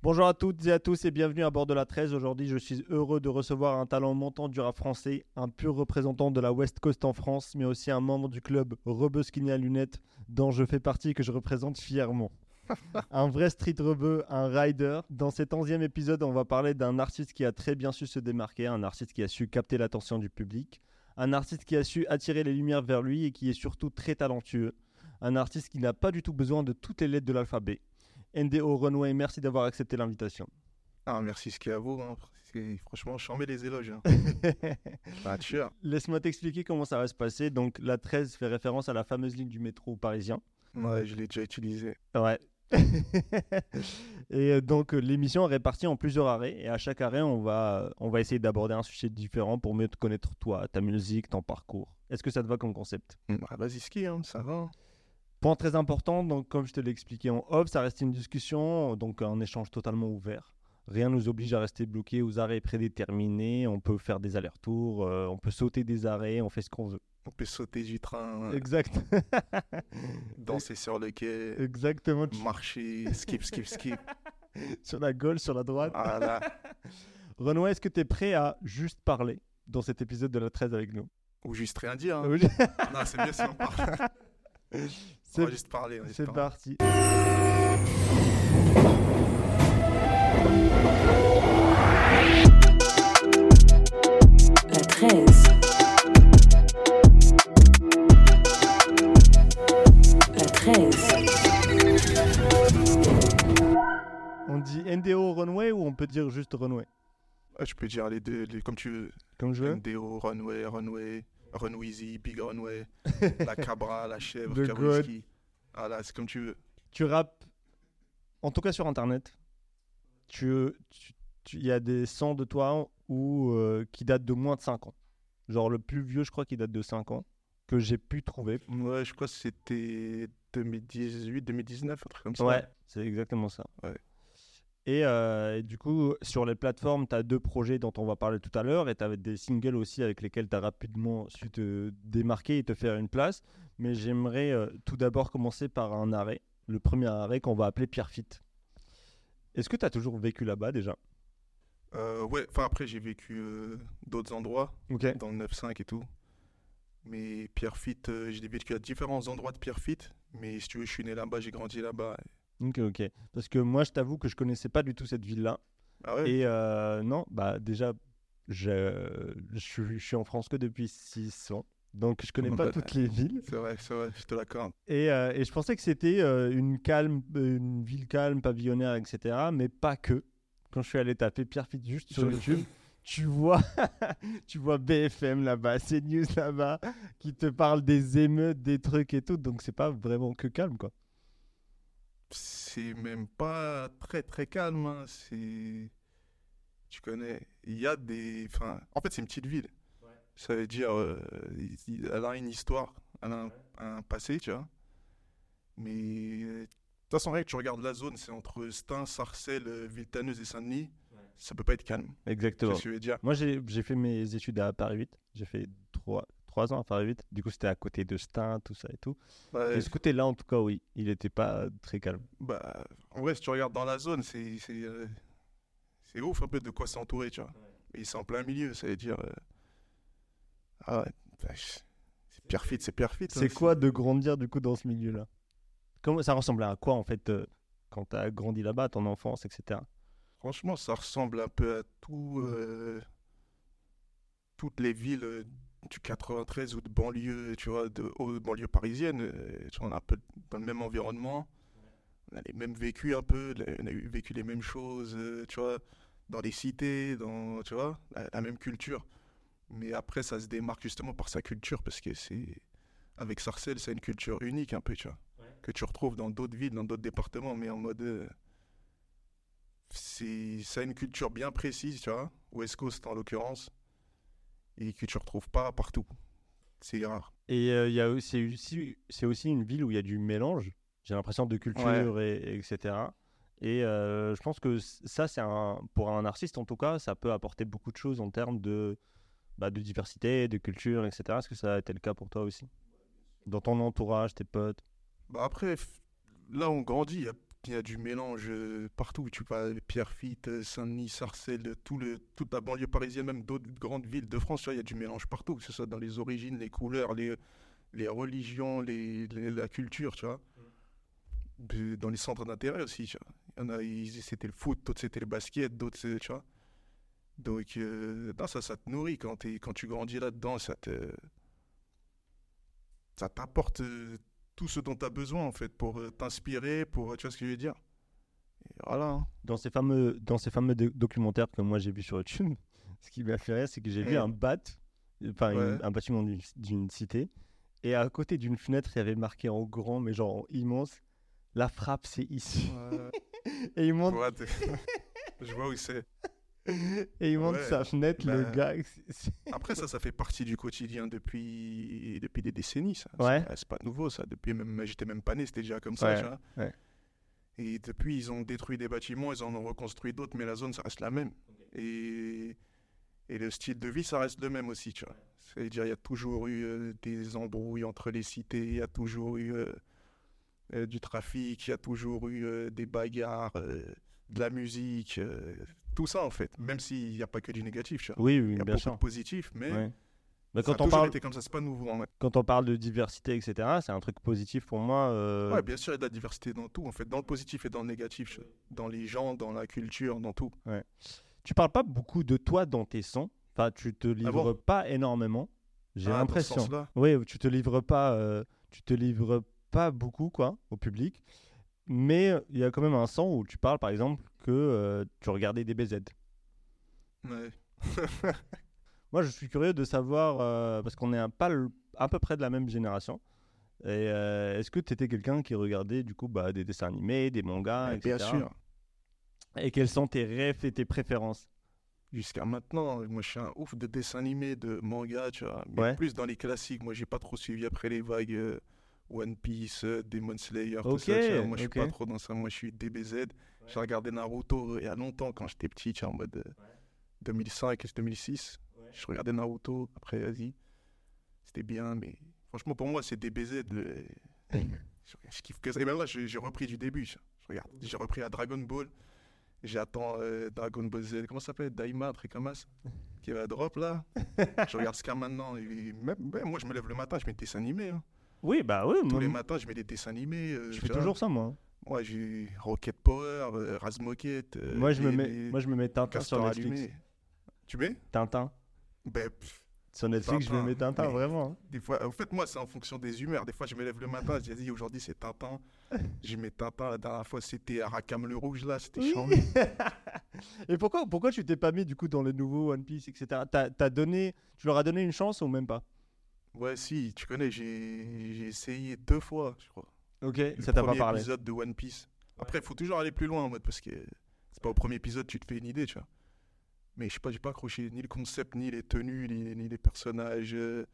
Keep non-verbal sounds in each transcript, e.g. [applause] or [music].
Bonjour à toutes et à tous et bienvenue à bord de la 13. Aujourd'hui, je suis heureux de recevoir un talent montant du rap français, un pur représentant de la West Coast en France, mais aussi un membre du club Rebeu Skinny à lunettes, dont je fais partie et que je représente fièrement. [laughs] un vrai street rebeu, un rider. Dans cet onzième épisode, on va parler d'un artiste qui a très bien su se démarquer, un artiste qui a su capter l'attention du public, un artiste qui a su attirer les lumières vers lui et qui est surtout très talentueux, un artiste qui n'a pas du tout besoin de toutes les lettres de l'alphabet. NDO Runway, merci d'avoir accepté l'invitation. Ah, merci, ce qui est à vous. Hein. Franchement, je mets les éloges. Hein. [laughs] Sûr. Laisse-moi t'expliquer comment ça va se passer. Donc, la 13 fait référence à la fameuse ligne du métro parisien. Ouais, je l'ai déjà utilisé. Ouais. [laughs] et euh, donc, l'émission est répartie en plusieurs arrêts. Et à chaque arrêt, on va, on va essayer d'aborder un sujet différent pour mieux te connaître toi, ta musique, ton parcours. Est-ce que ça te va comme concept? Ah, Vas-y, ski, hein, ça va. Point très important, donc comme je te l'ai expliqué en off, ça reste une discussion, donc un échange totalement ouvert. Rien nous oblige à rester bloqué aux arrêts prédéterminés. On peut faire des allers-retours, euh, on peut sauter des arrêts, on fait ce qu'on veut. On peut sauter du train, Exact. [laughs] danser sur le quai, Exactement. Marcher, skip, skip, skip. [laughs] Sur la gauche, sur la droite. Voilà. [laughs] Renoir, est-ce que tu es prêt à juste parler dans cet épisode de la 13 avec nous? Ou juste rien dire. hein. Non, c'est mieux si on parle. On C'est va juste parler. c'est parler. parti. La 13. La 13. On dit NDO Runway ou on peut dire juste Runway? Ouais, je peux dire les deux, les- comme tu veux. Comme je veux. NDO, Runway, Runway, Runweezy, Big Runway, [laughs] la Cabra, la chèvre, The Kawiski. Voilà, c'est comme tu veux. Tu rappes, en tout cas sur internet, tu, il y a des sons de toi où, euh, qui datent de moins de 5 ans. Genre le plus vieux, je crois, qui date de 5 ans, que j'ai pu trouver. Ouais, je crois que c'était 2018, 2019, un truc comme ça. Ouais, c'est exactement ça. Ouais. Et, euh, et du coup, sur les plateformes, tu as deux projets dont on va parler tout à l'heure, et tu avais des singles aussi avec lesquels tu as rapidement su te démarquer et te faire une place. Mais j'aimerais euh, tout d'abord commencer par un arrêt, le premier arrêt qu'on va appeler Pierrefitte. Est-ce que tu as toujours vécu là-bas déjà? Euh, ouais, enfin après j'ai vécu euh, d'autres endroits, dans le 9-5 et tout. Mais Pierrefitte, j'ai vécu à différents endroits de Pierrefitte. Mais si tu veux, je suis né là-bas, j'ai grandi là-bas. Ok, ok. Parce que moi, je t'avoue que je connaissais pas du tout cette ville-là. Ah ouais Et euh, non, bah déjà, je, je, suis- je suis en France que depuis 6 ans. Donc, je connais pas Bah, toutes les villes. C'est vrai, c'est vrai, je te l'accorde. Et, euh, et je pensais que c'était euh, une calme, euh, une ville calme, pavillonnaire, etc. Mais pas que. Quand je suis allé taper Pierrefitte juste sur YouTube, tu vois, [laughs] tu vois BFM là-bas, CNews là-bas, qui te parlent des émeutes, des trucs et tout. Donc c'est pas vraiment que calme, quoi. C'est même pas très très calme. hein, C'est. Tu connais, il y a des. Enfin, en fait, c'est une petite ville. Ça veut dire, euh, elle a une histoire, elle a un, un passé, tu vois. Mais euh, de toute façon, rien que tu regardes la zone, c'est entre Stein, Sarcelles, euh, Villetaneuse et Saint-Denis. Ça peut pas être calme. Exactement. Qu'est-ce que je veux dire? Moi, j'ai j'ai fait mes études à Paris 8. J'ai fait 3, ans à Paris 8. Du coup, c'était à côté de Stein, tout ça et tout. Et ce côté-là, en tout cas, oui, il n'était pas très calme. bah, En vrai, si tu regardes dans la zone, c'est c'est euh, c'est ouf un peu de quoi c'est entouré, tu vois. Et c'est en plein milieu, ça veut dire. euh, Ah ouais, bah, c'est Pierrefitte, c'est hein, C'est quoi de grandir, du coup, dans ce milieu-là? Comment Ça ressemblait à quoi, en fait, euh, quand tu as grandi là-bas, ton enfance, etc. Franchement, ça ressemble un peu à tout, euh, toutes les villes euh, du 93 ou de banlieue, tu vois, de aux banlieues parisiennes. euh, tu vois, on est un peu dans le même environnement. On a les mêmes vécus un peu, on a vécu les mêmes choses, euh, tu vois, dans les cités, dans, tu vois, la, la même culture. Mais après, ça se démarque justement par sa culture parce que c'est, avec Sarcelles, c'est une culture unique un peu, tu vois, que tu retrouves dans d'autres villes, dans d'autres départements, mais en mode. euh, c'est ça a une culture bien précise, tu vois, West Coast en l'occurrence, et que tu retrouves pas partout. C'est rare. Et euh, il y a aussi- c'est aussi, c'est aussi une ville où il y a du mélange, j'ai l'impression, de culture, et, et etc. Et euh, je pense que ça, c'est un, pour un artiste en tout cas, ça peut apporter beaucoup de choses en termes de, bah, de diversité, de culture, etc. Est-ce que ça a été le cas pour toi aussi? Dans ton entourage, tes potes? Bah après, là on grandit, il y a, qu'il y a du mélange euh, partout. Tu vas Pierrefitte, euh, Saint-Denis, Sarcelles, tout le, toute la banlieue parisienne, même d'autres grandes villes de France, vois, il y a du mélange partout, que ce soit dans les origines, les couleurs, les, les religions, les, les- la culture, tu vois. De- Dans les centres d'intérêt aussi, tu vois. Il y en a, c'était le foot, d'autres c'était le basket, d'autres, tu vois. Donc, euh, non, ça, ça te nourrit quand, t'es- quand tu grandis là-dedans, ça te. Ça t'apporte euh, tout ce dont tu as besoin, en fait, pour euh, t'inspirer, pour. Tu vois ce que je veux dire? Et voilà. hein. Dans ces fameux, dans ces fameux do- documentaires que moi j'ai vu sur YouTube, [laughs] ce qui m'a fait rire, c'est que j'ai vu un bat, enfin une- Ouais. un bâtiment d'une- cité, et à côté d'une fenêtre, il y avait marqué en grand, mais genre en immense, la frappe c'est ici. [laughs] Et il montre, [laughs] je vois où c'est. [laughs] et il Ouais. sa fenêtre, le Bah. gars. [laughs] Après, ça, ça fait partie du quotidien depuis, depuis des décennies. Ça. Ouais. C'est- pas nouveau, ça. Depuis même, j'étais même pas né, c'était déjà comme ça. Ouais. Et depuis, ils ont détruit des bâtiments, ils en ont reconstruit d'autres, mais la zone, ça reste la même. Et, et le style de vie, ça reste le même aussi, tu vois. C'est-à-dire, il y a toujours eu euh, des embrouilles entre les cités, il y a toujours eu euh, euh, du trafic, il y a toujours eu des bagarres, de la musique, tout ça en fait. Même s'il n'y a pas que du négatif, tu vois. Oui, oui, Il y a bien beaucoup sûr. de positif, mais Ouais. Mais ça a quand on parle, été comme ça, c'est pas nouveau. en fait. quand on parle de diversité, etc., c'est un truc positif pour moi. euh, Ouais, bien sûr, il y a de la diversité dans tout, en fait, dans le positif et dans le négatif, dans les gens, dans la culture, dans tout. Tu parles pas beaucoup de toi dans tes sons. Enfin, tu te livres bon pas énormément. J'ai Ah, l'impression. Oui, tu te livres pas, euh, tu te livres pas beaucoup quoi au public. Mais euh, il y a quand même un son où tu parles par exemple que euh, tu regardais des BZ. Ouais. [laughs] Moi, je suis curieux de savoir euh, parce qu'on est un, pas le- à peu près de la même génération. Et euh, est-ce que tu étais quelqu'un qui regardait du coup bah, des dessins animés, des mangas, etc. bien sûr. Et quels sont tes rêves et tes préférences? Jusqu'à maintenant, moi je suis un ouf de dessins animés, de mangas, tu vois. Mais Ouais. plus dans les classiques. Moi j'ai pas trop suivi après les vagues euh, One Piece, euh, Demon Slayer, tout ça. tu vois. Moi je suis pas trop dans ça. Moi je suis DBZ. J'ai regardé Naruto euh, il y a longtemps quand j'étais petit, tu vois, en mode euh, 2005 et 2006. Je regardais Naruto, après vas-y. C'était bien, mais franchement pour moi c'est DBZ. le- [laughs] je, je kiffe que ça. Et même là j'ai repris du début. Je regarde, j'ai repris à Dragon Ball. J'attends euh, Dragon Ball Z. Comment ça s'appelle? Daima, un truc comme ça Qui va drop là. [laughs] je regarde ce qu'il y a maintenant. Et même, même moi, je me lève le matin, je mets des dessins animés. hein. Oui, bah oui. Tous moi, les matins, je mets des dessins animés. euh, je tu fais vois. toujours ça moi. Moi, j'ai Rocket Power, euh, Razmoket. euh, moi, je me les- mets, les moi je me mets Tintin sur castors Netflix. allumés. Tu mets? Tintin. Ben, pff, Sur Netflix, je me Tintin, mets Tintin, mais- vraiment. hein. des fois, en fait, moi, c'est en fonction des humeurs. Des fois, je me lève le matin, je dis, aujourd'hui, c'est Tintin. Je mets Tintin. La dernière fois, c'était Arrakam le Rouge, là. C'était Oui. [laughs] Et pourquoi, pourquoi tu t'es pas mis du coup dans les nouveaux One Piece, etc. T'as, t'as donné, tu leur as donné une chance ou même pas? Ouais, si, tu connais, j'ai essayé deux fois, je crois. Ok, le ça t'a pas premier parlé. épisode de One Piece. Après, il faut toujours aller plus loin en mode parce que c'est pas au premier épisode tu te fais une idée, tu vois. Mais je sais pas, j'ai pas accroché ni le concept, ni les tenues, ni, ni les personnages, euh,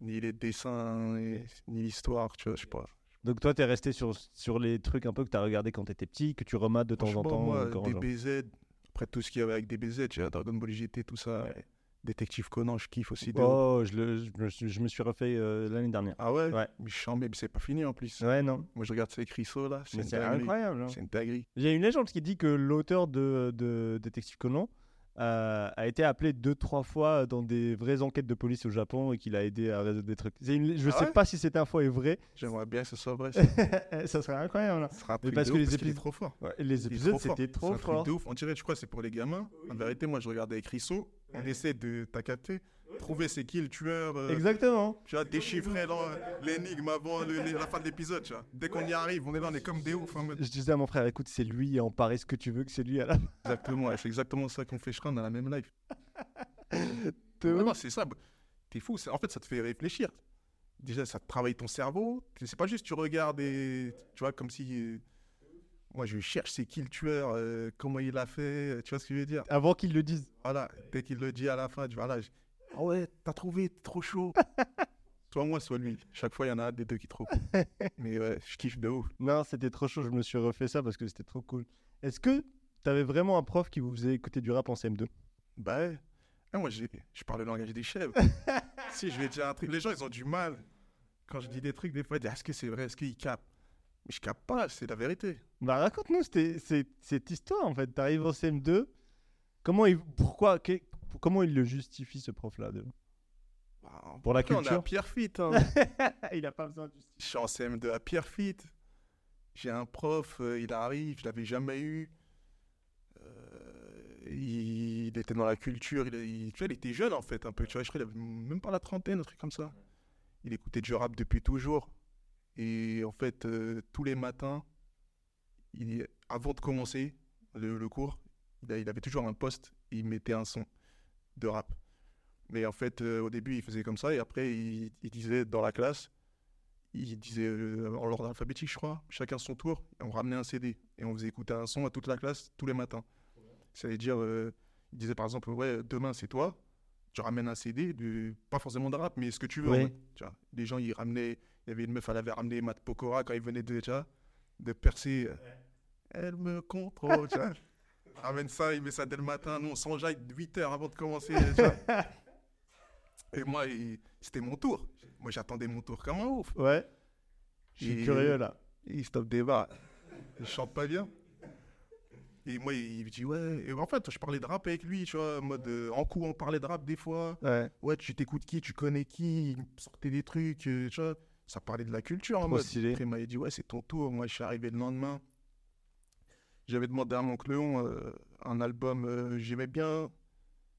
ni les dessins, ni l'histoire, tu vois, je sais pas. Donc toi, t'es resté sur, sur les trucs un peu que t'as regardé quand t'étais petit, que tu remates de temps en temps. moi. DBZ, après tout ce qu'il y avait avec DBZ, tu vois, Dragon Ball GT, tout ça. Ouais. Détective Conan, je kiffe aussi. Oh, je, le- je me suis, je me suis refait euh, l'année dernière. Ah ouais? Ouais. Mais mais c'est pas fini en plus. Ouais, non. Moi, je regarde ces cristaux là, c'est incroyable. hein. C'est une dinguerie. Il y a une légende qui dit que l'auteur de, de Détective Conan euh, a été appelé deux, trois fois dans des vraies enquêtes de police au Japon et qu'il a aidé à résoudre des trucs. Une- Je Ah sais ouais? pas si cette info est vraie. J'aimerais bien que ce soit vrai. ça. [laughs] ça serait incroyable. hein. Ce sera un truc parce de que ouf les épisodes- trop fort. Ouais, les épisodes, c'était trop fort. On dirait, je crois, c'est pour les gamins. En vérité, moi, je regardais avec Risso. On essaie de, t'as capté, trouver c'est qui le tueur. euh, Exactement. tu vois, déchiffrer dans, euh, l'énigme avant le- la fin de l'épisode, tu vois. Dès qu'on y arrive, on est là, on est comme des en mode- Je disais à mon frère, écoute, c'est lui, en parie ce que tu veux que c'est lui à la Exactement, ouais, c'est exactement ça qu'on fait, je crois, dans la même live. [laughs] De Ouais, ouf. non, c'est ça. T'es fou. c'est- En fait, ça te fait réfléchir. Déjà, ça te travaille ton cerveau. C'est pas juste tu regardes et tu vois, comme si. euh, Moi, je cherche c'est qui le tueur, euh, comment il a fait, tu vois ce que je veux dire? Avant qu'ils le disent. Voilà, dès qu'il le dit à la fin, tu vois, là, je- ah ouais, t'as trouvé, t'es trop chaud. [laughs] soit moi, soit lui. Chaque fois, il y en a un des deux qui trouve. [laughs] Mais ouais, je kiffe de ouf. Non, c'était trop chaud, je me suis refait ça parce que c'était trop cool. Est-ce que t'avais vraiment un prof qui vous faisait écouter du rap en CM2 Bah ouais. Ah, moi, je parle le langage des chèvres. [laughs] si je vais dire un truc, les gens, ils ont du mal. Quand je dis des trucs, des fois, ils disent est-ce que c'est vrai, est-ce qu'ils capent Mais je capte pas, c'est la vérité. Bah raconte-nous cette, histoire en fait. T'arrives en CM2. Comment il, pourquoi, que- comment il le justifie ce prof-là de- Bah, Pour la après, On est à culture. Pierrefitte. Hein. [laughs] Il a pas besoin de justifier. je suis en CM2 à Pierrefitte. J'ai un prof, euh, il arrive, je l'avais jamais eu. Euh, il, il était dans la culture, il, il- tu vois, il était jeune en fait, un peu. Tu vois, je crois qu'il avait même pas la trentaine, un truc comme ça. Il écoutait du rap depuis toujours. Et en fait, euh, tous les matins, il, avant de commencer le, le cours, il, avait toujours un poste, il mettait un son de rap. Mais en fait, euh, au début, il faisait comme ça, et après, il, il disait dans la classe, il disait euh, en ordre alphabétique, je crois, chacun son tour, et on ramenait un CD, et on faisait écouter un son à toute la classe tous les matins. Ça veut dire, il disait par exemple, ouais, demain c'est toi, tu ramènes un CD, de, pas forcément de rap, mais ce que tu veux. en Oui. mode, tu vois. Les gens, ils ramenaient, il y avait une meuf, elle avait ramené Matt Pokora quand il venait de, vois, de percer. Elle me contrôle, tu vois. [laughs] Ramène ça, il met ça dès le matin, nous on s'enjaille 8 heures avant de commencer, tu vois. [laughs] Et moi, il- c'était mon tour. Moi, j'attendais mon tour comme un ouf. Ouais. Je suis Et- curieux là. Il stoppe des bars. Je chante pas bien. Et moi, il me dit, ouais. Et en fait, je parlais de rap avec lui, tu vois, en mode. euh, en coup, on parlait de rap des fois. Ouais. Ouais, tu t'écoutes qui, tu connais qui, il me sortait des trucs, euh, tu vois. Ça parlait de la culture en Trop mode. stylé. Après, il m'a dit, ouais, c'est ton tour. Moi, je suis arrivé le lendemain. J'avais demandé à mon Cléon euh, un album, euh, j'aimais bien.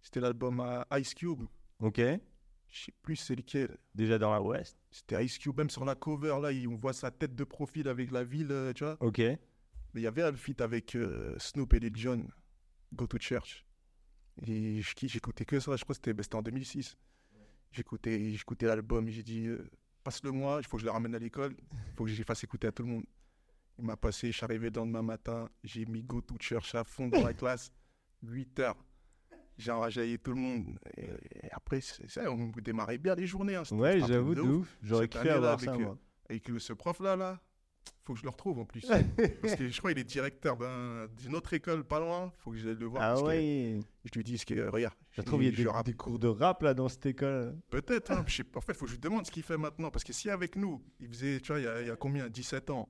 C'était l'album à Ice Cube. Ok. Je sais plus c'est lequel. Déjà dans la West. C'était Ice Cube, même sur la cover, là, on voit sa tête de profil avec la ville, euh, tu vois. Ok. Mais il y avait un feat avec Snoop et Lil Jon, Go to Church. Et j'écoutais que ça, je crois que c'était en 2006. J'écoutais j'écoutais l'album j'ai dit, euh, passe-le moi, il faut que je le ramène à l'école, il faut que je les fasse écouter à tout le monde. Il m'a passé, je suis arrivé le lendemain matin, j'ai mis Go to Church à fond dans la classe, 8 heures. J'ai enrageaillé tout le monde. Et, et après, c'est ça, on démarrait bien les journées. hein. Ouais, j'avoue de ouf. ouf. J'aurais kiffé avoir avec, ça euh, moi. Avec ce prof-là, là, faut que je le retrouve en plus. Parce que je crois qu'il est directeur d'un- d'une autre école pas loin. Faut que j'aille le voir. Ah ouais. Je lui dis ce que regarde. Je trouve il y a des, cours de rap là dans cette école. Peut-être. Hein, en fait, faut que je lui demande ce qu'il fait maintenant. Parce que si avec nous, il faisait, tu vois, il y a, il y a combien 17 ans.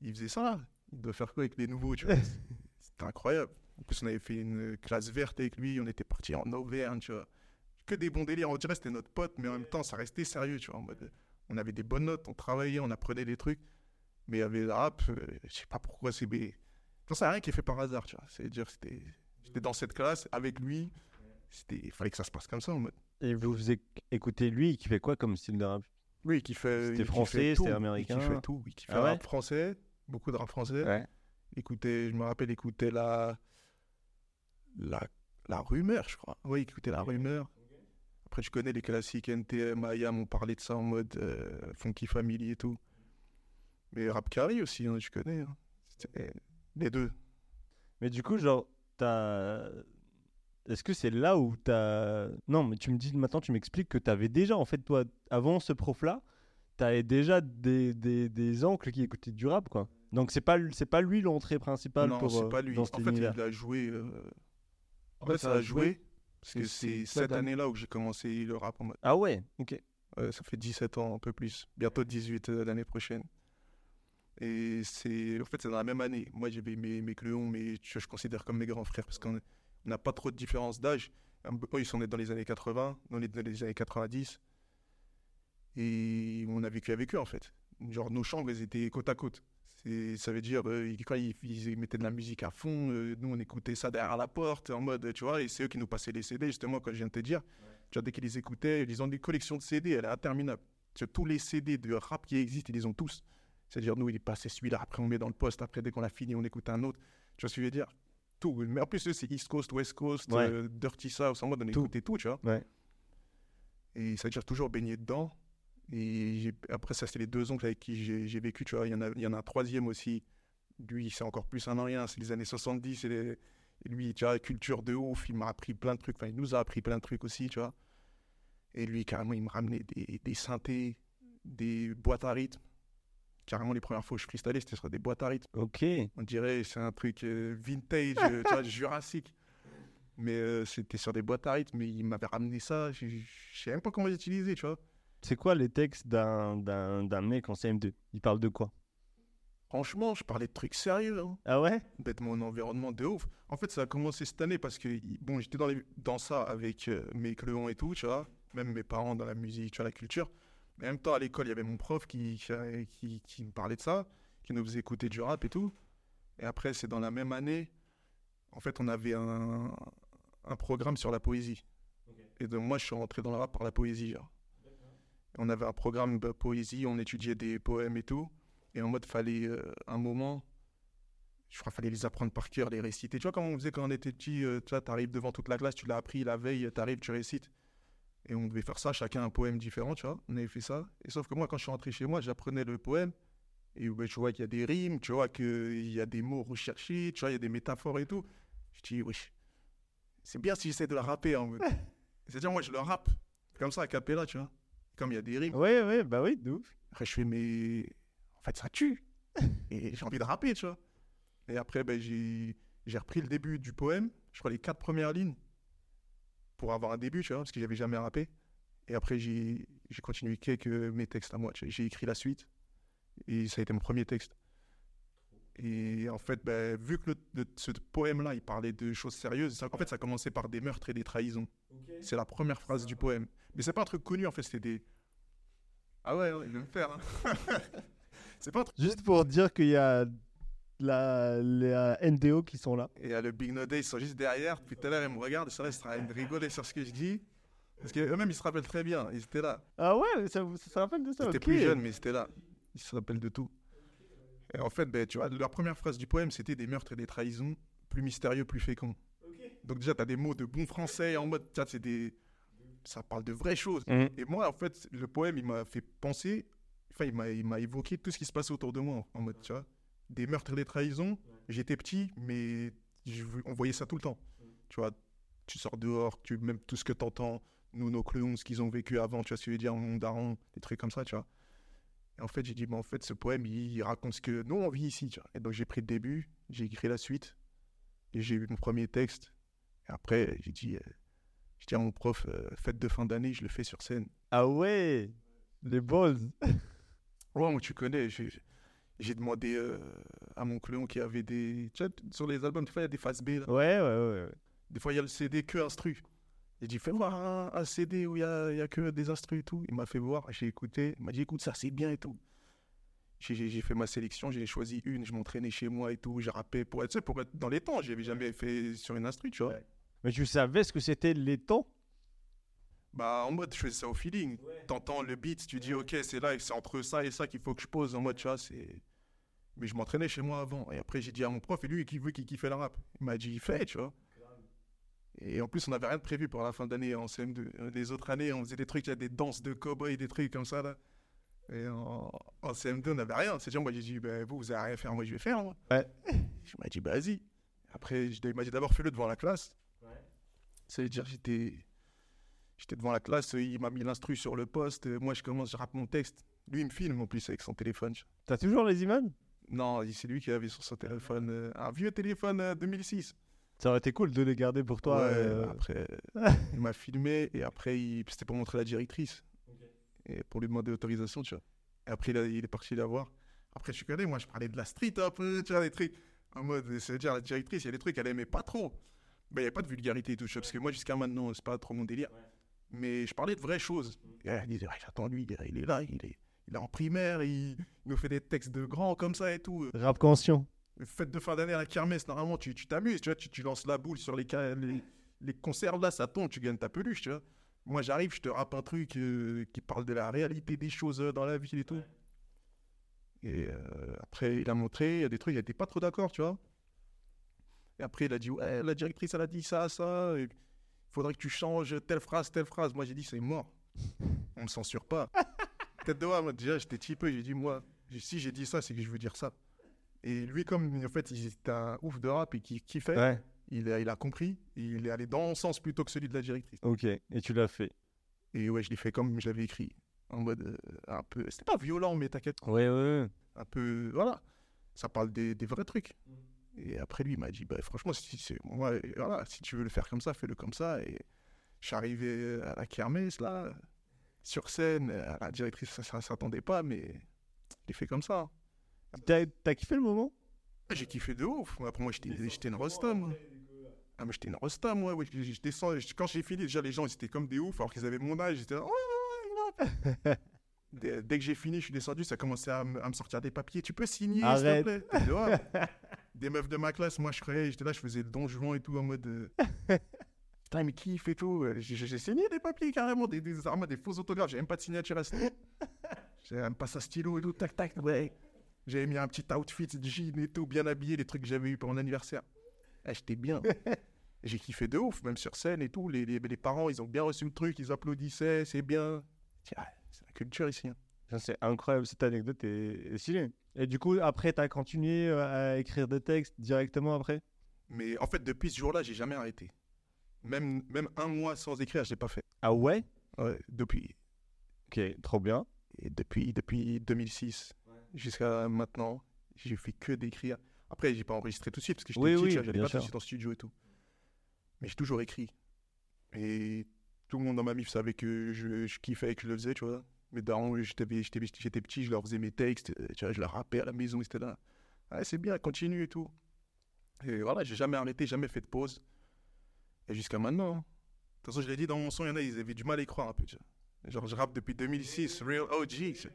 Il faisait ça. Il doit faire quoi avec les nouveaux tu vois? [laughs] C'était incroyable. En plus, on avait fait une classe verte avec lui. On était parti en Auvergne, tu vois. Que des bons délires. On dirait que c'était notre pote, mais en même temps, ça restait sérieux, tu vois. en mode, on avait des bonnes notes, on travaillait, on apprenait des trucs. Mais il y avait le rap, je sais pas pourquoi c'est. mais- J'en sais rien qui est fait par hasard, tu vois. C'est-à-dire, c'était. J'étais dans cette classe avec lui. C'était, il fallait que ça se passe comme ça en mode. Et vous faisiez écouter lui qui fait quoi comme style de rap? Oui, qui fait. C'était français, c'était américain. Il fait tout. Il kiffait Ah ouais? rap français, beaucoup de rap français. Ouais. Écoutez, je me rappelle, écouter la. La, la rumeur, je crois. Oui, écouter la rumeur. Après, je connais les classiques NTM, IAM, on parlait de ça en mode euh, Funky Family et tout. Mais Rap Carry aussi, hein, je connais. hein. C'était les deux. Mais du coup, genre, t'as. Est-ce que c'est là où t'as. Non, mais tu me dis maintenant, tu m'expliques que t'avais déjà, en fait, toi, avant ce prof-là, t'avais déjà des, des, des oncles qui écoutaient du rap, quoi. Donc c'est pas, c'est pas lui l'entrée principale non, pour, c'est euh, pas lui. dans En fait, univers. il a joué. euh, En fait, ça a joué. Parce C'est- que c'est c'est cette cette année. année-là où j'ai commencé le rap en mode. Ah ouais, ok. Ça fait 17 ans, un peu plus. Bientôt 18 euh, l'année prochaine. Et c'est. En fait, c'est dans la même année. Moi, j'avais mes, mes cléons, mais je, je considère comme mes grands frères parce qu'on on n'a pas trop de différence d'âge. Eux, ils sont nés dans les années 80, nous, on est dans les années 90. Et on a vécu avec eux, en fait. Genre, nos chambres, elles étaient côte à côte. Ça veut dire, euh, ils- quand ils, ils mettaient de la musique à fond, euh, nous, on écoutait ça derrière la porte, en mode, tu vois, et c'est eux qui nous passaient les CD, justement, comme je viens de te dire. Tu vois, dès qu'ils les écoutaient, ils ont des collections de CD, elle est interminable. Tu vois, tous les CD de rap qui existent, ils les ont tous. C'est-à-dire, nous, il est passé celui-là, après on met dans le poste, après dès qu'on a fini, on écoute un autre. Tu vois ce que je veux dire? Tout. Mais en plus, c'est East Coast, West Coast, Ouais. euh, Dirty South, en mode, on écoutait tout, tu vois? Ouais. Et ça veut dire toujours baigné dedans. Et après, ça, c'était les deux oncles avec qui j'ai vécu, tu vois. Il y, en a, il y en a un troisième aussi. Lui, c'est encore plus un en rien. C'est les années 70. Et, les- et lui, tu vois, culture de ouf. Il m'a appris plein de trucs. Enfin, il nous a appris plein de trucs aussi, tu vois. Et lui, carrément, il me ramenait des, des synthés, des boîtes à rythme. Carrément, les premières fois où je freestallais, c'était sur des boîtes à rythme. Ok. On dirait c'est un truc euh, vintage, euh, tu vois, [laughs] jurassique. Mais euh, c'était sur des boîtes à rythme, mais il m'avait ramené ça. Je sais même pas comment l'utiliser, tu vois. C'est quoi les textes d'un, d'un, d'un mec en CM2 Il parle de quoi? Franchement, je parlais de trucs sérieux. Hein. Ah ouais? Bête mon environnement de ouf. En fait, ça a commencé cette année parce que bon, j'étais dans, les- dans ça avec mes cléons et tout, tu vois. Même mes parents dans la musique, tu vois, la culture. Mais en même temps, à l'école, il y avait mon prof qui, qui, qui- qui me parlait de ça, qui nous faisait écouter du rap et tout. Et après, c'est dans la même année, en fait, on avait un, un programme sur la poésie. Et donc, moi, je suis rentré dans le rap par la poésie, genre. On avait un programme de poésie, on étudiait des poèmes et tout. Et en mode, fallait euh, un moment, je crois fallait les apprendre par cœur, les réciter. Tu vois comment on faisait quand on était petit, euh, tu vois, t'arrives devant toute la classe, tu l'as appris la veille, t'arrives, tu récites. Et on devait faire ça, chacun un poème différent, tu vois. On avait fait ça. Et sauf que moi, quand je suis rentré chez moi, j'apprenais le poème. Et ouais, je vois qu'il y a des rimes, tu vois qu'il y a des mots recherchés, tu vois, il y a des métaphores et tout. Je dis, oui, c'est bien si j'essaie de la rapper. En mode. [laughs] C'est-à-dire, moi, je le rappe. Comme ça, à capella, tu vois. Comme il y a des rimes. Ouais, ouais, bah oui, de ouf. Après, je fais, mais en fait, ça tue. [laughs] Et j'ai envie de rapper, tu vois. Et après, ben, j'ai j'ai repris le début du poème, je crois les quatre premières lignes, pour avoir un début, tu vois, parce que j'avais jamais rappé. Et après, j'ai j'ai continué quelques mes textes à moi. J'ai écrit la suite. Et ça a été mon premier texte. Et en fait, ben, vu que le- le- ce poème-là, il parlait de choses sérieuses, ça- en fait, ça commençait par des meurtres et des trahisons. C'est la première phrase du poème. Mais c'est pas un truc connu, en fait, c'était des. Ah ouais, ouais, il veut me faire. hein. [laughs] c'est pas un truc. Juste pour dire qu'il y a la, les NDO qui sont là. Et a le Big No Day, ils sont juste derrière. Depuis tout à l'heure, ils me regardent. Là, ils sont en train de rigoler sur ce que je dis. Parce qu'eux-mêmes, ils se rappellent très bien. Ils étaient là. Ah ouais, ça, se rappelle de ça Ils étaient ok. plus jeunes, mais ils étaient là. Ils se rappellent de tout. Et en fait, ben, tu vois, la première phrase du poème, c'était des meurtres et des trahisons, plus mystérieux, plus féconds. Donc déjà, tu as des mots de bon français en mode, tu c'est des... Ça parle de vraies choses. Mhm. Et moi, en fait, le poème, il m'a fait penser, enfin, il m'a, il m'a évoqué tout ce qui se passait autour de moi, en mode, tu vois, des meurtres et des trahisons. J'étais petit, mais je- on voyait ça tout le temps. Tu vois, tu sors dehors, tu, même tout ce que tu entends, nous, nos clowns, ce qu'ils ont vécu avant, tu vois ce que je veux dire, mon daron, des trucs comme ça, tu vois. Et en fait, j'ai dit, bah, en fait, ce poème, il, il raconte ce que nous, on vit ici, tu vois. Et donc, j'ai pris le début, j'ai écrit la suite, et j'ai eu mon premier texte. Et après, j'ai dit, euh, je dis à mon prof, euh, fête de fin d'année, je le fais sur scène. Ah ouais, les balls. Ouais, moi, tu connais, j'ai j'ai demandé euh, à mon clone qui avait des. Tu vois, sur les albums, des fois, il y a des phases B. là. Ouais, ouais, ouais. ouais. Des fois, il y a le CD que instru. J'ai dit, fais voir un, un CD où il y a, y a que des instrus et tout. Il m'a fait voir, j'ai écouté. Il m'a dit, écoute, ça, c'est bien et tout. J'ai- fait ma sélection, j'ai choisi une, je m'entraînais chez moi et tout. J'ai rappé pour être, tu sais, pour être dans les temps. J'avais jamais fait sur une instru, tu vois. Ouais. Mais tu savais ce que c'était les temps? Bah, en mode, je faisais ça au feeling. T'entends le beat, tu dis, ok, c'est là, c'est entre ça et ça qu'il faut que je pose. En mode, tu vois, c'est. Mais je m'entraînais chez moi avant. Et après, j'ai dit à mon prof, et lui, qui veut qu'il kiffait le rap. Il m'a dit, fais, tu vois. Et en plus, on n'avait rien de prévu pour la fin d'année en CM2. Euh, Les autres années, on faisait des trucs, il y a des danses de cow-boy, des trucs comme ça, là. Et en, en CM2, on n'avait rien. C'est-à-dire, moi, j'ai dit, ben, vous, vous n'avez rien à faire, moi, je vais faire. moi. Ouais. [laughs] Je m'a dit, bah, vas-y. Après, il m'a dit d'abord, fais-le devant la classe. Ça veut dire, j'étais. J'étais devant la classe, il m'a mis l'instru sur le poste. Moi, je commence, je rappe mon texte. Lui, il me filme en plus avec son téléphone. T'as toujours les images? Non, c'est lui qui avait sur son téléphone euh, un vieux téléphone euh, 2006. Ça aurait été cool de les garder pour toi. Ouais, euh, Après, [laughs] il m'a filmé et après, il- c'était pour montrer la directrice et pour lui demander l'autorisation, tu vois. Et après, il, a- il est parti la voir. Après, je connais, moi, je parlais de la street un peu, tu vois, des trucs. En mode, c'est-à-dire, la directrice, il y a des trucs qu'elle aimait pas trop. Ben, il n'y a pas de vulgarité et tout, tu vois, parce que moi, jusqu'à maintenant, c'est pas trop mon délire. Mais je parlais de vraies choses. Et elle disait, j'attends lui, il est là, il est, il est en primaire, il, il nous fait des textes de grands comme ça et tout. Rap conscient. Fête de fin d'année à la kermesse, normalement, tu t'amuses, tu vois, tu, tu lances la boule sur les, les, les conserves, là, ça tombe, tu gagnes ta peluche, tu vois. Moi, j'arrive, je te rappe un truc euh, qui parle de la réalité des choses euh, dans la vie et tout. Et euh, après, il a montré, il y a des trucs, il n'était pas trop d'accord, tu vois. Et après, il a dit, ouais, la directrice, elle a dit ça, ça, faudrait que tu changes telle phrase, telle phrase. Moi, j'ai dit, c'est mort. On me censure pas. [laughs] Tête de moi, moi, déjà, j'étais typé, j'ai dit, moi, si j'ai dit ça, c'est que je veux dire ça. Et lui, comme en fait, il était un ouf de rap et qui kiffait, Ouais. il, a, il a compris, il est allé dans mon sens plutôt que celui de la directrice. Ok. Et tu l'as fait? Et ouais, je l'ai fait comme je l'avais écrit, en mode euh, un peu. C'était pas violent, mais t'inquiète, Ouais, ouais. ouais. un peu. Voilà, ça parle des, des vrais trucs. Et après, lui, il m'a dit, bah, franchement, si, moi, euh, voilà, si tu veux le faire comme ça, fais-le comme ça. Et je suis arrivé à la kermesse, là, sur scène, à la directrice, ça, ça s'attendait pas, mais je l'ai fait comme ça. T'as t'as kiffé le moment? J'ai kiffé de ouf. Après, moi, j'étais j'étais une rosta, moi. Ah, mais j'étais une rosta, moi. ouais. Je, descends, quand j'ai fini, déjà, les gens, ils étaient comme des oufs, alors qu'ils avaient mon âge. Ouais. [laughs] Dès, que j'ai fini, je suis descendu, ça commençait à, me- à me sortir des papiers. Tu peux signer, s'il te plaît? [laughs] Des meufs de ma classe, moi, je croyais, j'étais là, je faisais le don juan et tout, en mode. euh, [laughs] Putain, mais kiff et tout. J'ai j'ai signé des papiers carrément, des, des, vraiment des faux autographes. J'ai même pas de signature à ce [laughs] J'ai même pas ça stylo et tout, tac, tac, ouais. J'avais mis un petit outfit de jean et tout, bien habillé, les trucs que j'avais eu pour mon anniversaire. Ah, J'étais bien. [laughs] J'ai kiffé de ouf, même sur scène et tout. Les, les, les parents, ils ont bien reçu le truc, ils applaudissaient, c'est bien. C'est la culture ici. hein. C'est incroyable, cette anecdote est est stylée. Et du coup, après, t'as continué euh, à écrire des textes directement après? Mais en fait, depuis ce jour-là, j'ai jamais arrêté. Même, même un mois sans écrire, je l'ai pas fait. Ah ouais? Ouais, depuis. Ok, trop bien. Et depuis, depuis 2006 jusqu'à maintenant, j'ai fait que d'écrire. Après, j'ai pas enregistré tout de suite parce que j'étais Oui, petit, oui, tu j'allais pas tout de suite en studio et tout. Mais j'ai toujours écrit. Et tout le monde dans ma mif savait que je, je kiffais et que je le faisais, tu vois. Mes darons, j'étais petit, je leur faisais mes textes, euh, tu vois, je leur rappais à la maison, c'était là. Ah, c'est bien, continue et tout. Et voilà, j'ai jamais arrêté, jamais fait de pause. Et jusqu'à maintenant. hein. De toute façon, je l'ai dit dans mon son, il y en a, ils avaient du mal à y croire un peu, tu vois. Genre, je rappe depuis 2006, Real OG.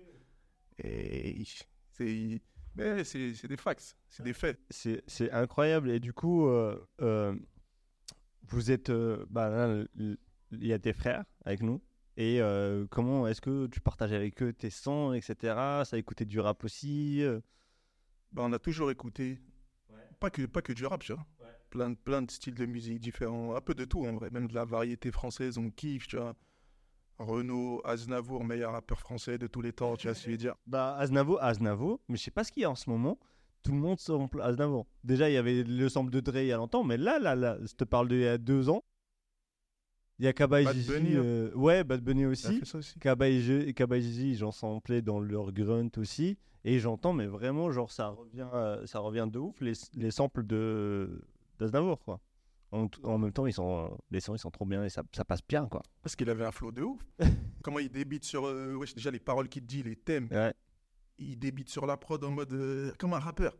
Et c'est. Mais c'est des facts, c'est des faits. C'est incroyable. Et du coup, euh, euh, vous êtes. bah, là, il y a tes frères avec nous. Et euh, comment est-ce que tu partages avec eux tes sons, etc. Ça a écouté du rap aussi Bah, on a toujours écouté, pas, que, pas que du rap, tu vois. Plein, de- plein de styles de musique différents, un peu de tout en vrai, même de la variété française, on kiffe, tu vois. Renaud, Aznavour, meilleur rappeur français de tous les temps, tu vois ce que je veux dire? [laughs] Bah, Aznavour, Aznavour, mais je sais pas ce qu'il y a en ce moment. Tout le monde sample Aznavour. Déjà, il y avait le sample de Dre il y a longtemps, mais là, là, là, je te parle d'il y a deux ans. Il y a Kaba Bad Bunny, hein. euh, Ouais, Bad Bunny aussi. aussi. Kaba et Gigi, j'en samplais dans leur grunt aussi. Et j'entends, mais vraiment, genre, ça revient, euh, ça revient de ouf, les, les samples de d'Aznavour, quoi. En, en même temps, ils sont, les sons, ils sont trop bien et ça, ça passe bien, quoi. Parce qu'il avait un flow de ouf. [laughs] Comment il débite sur. euh, wesh, déjà les paroles qu'il dit, les thèmes. Ouais. Il débite sur la prod en mode. euh, comme un rappeur.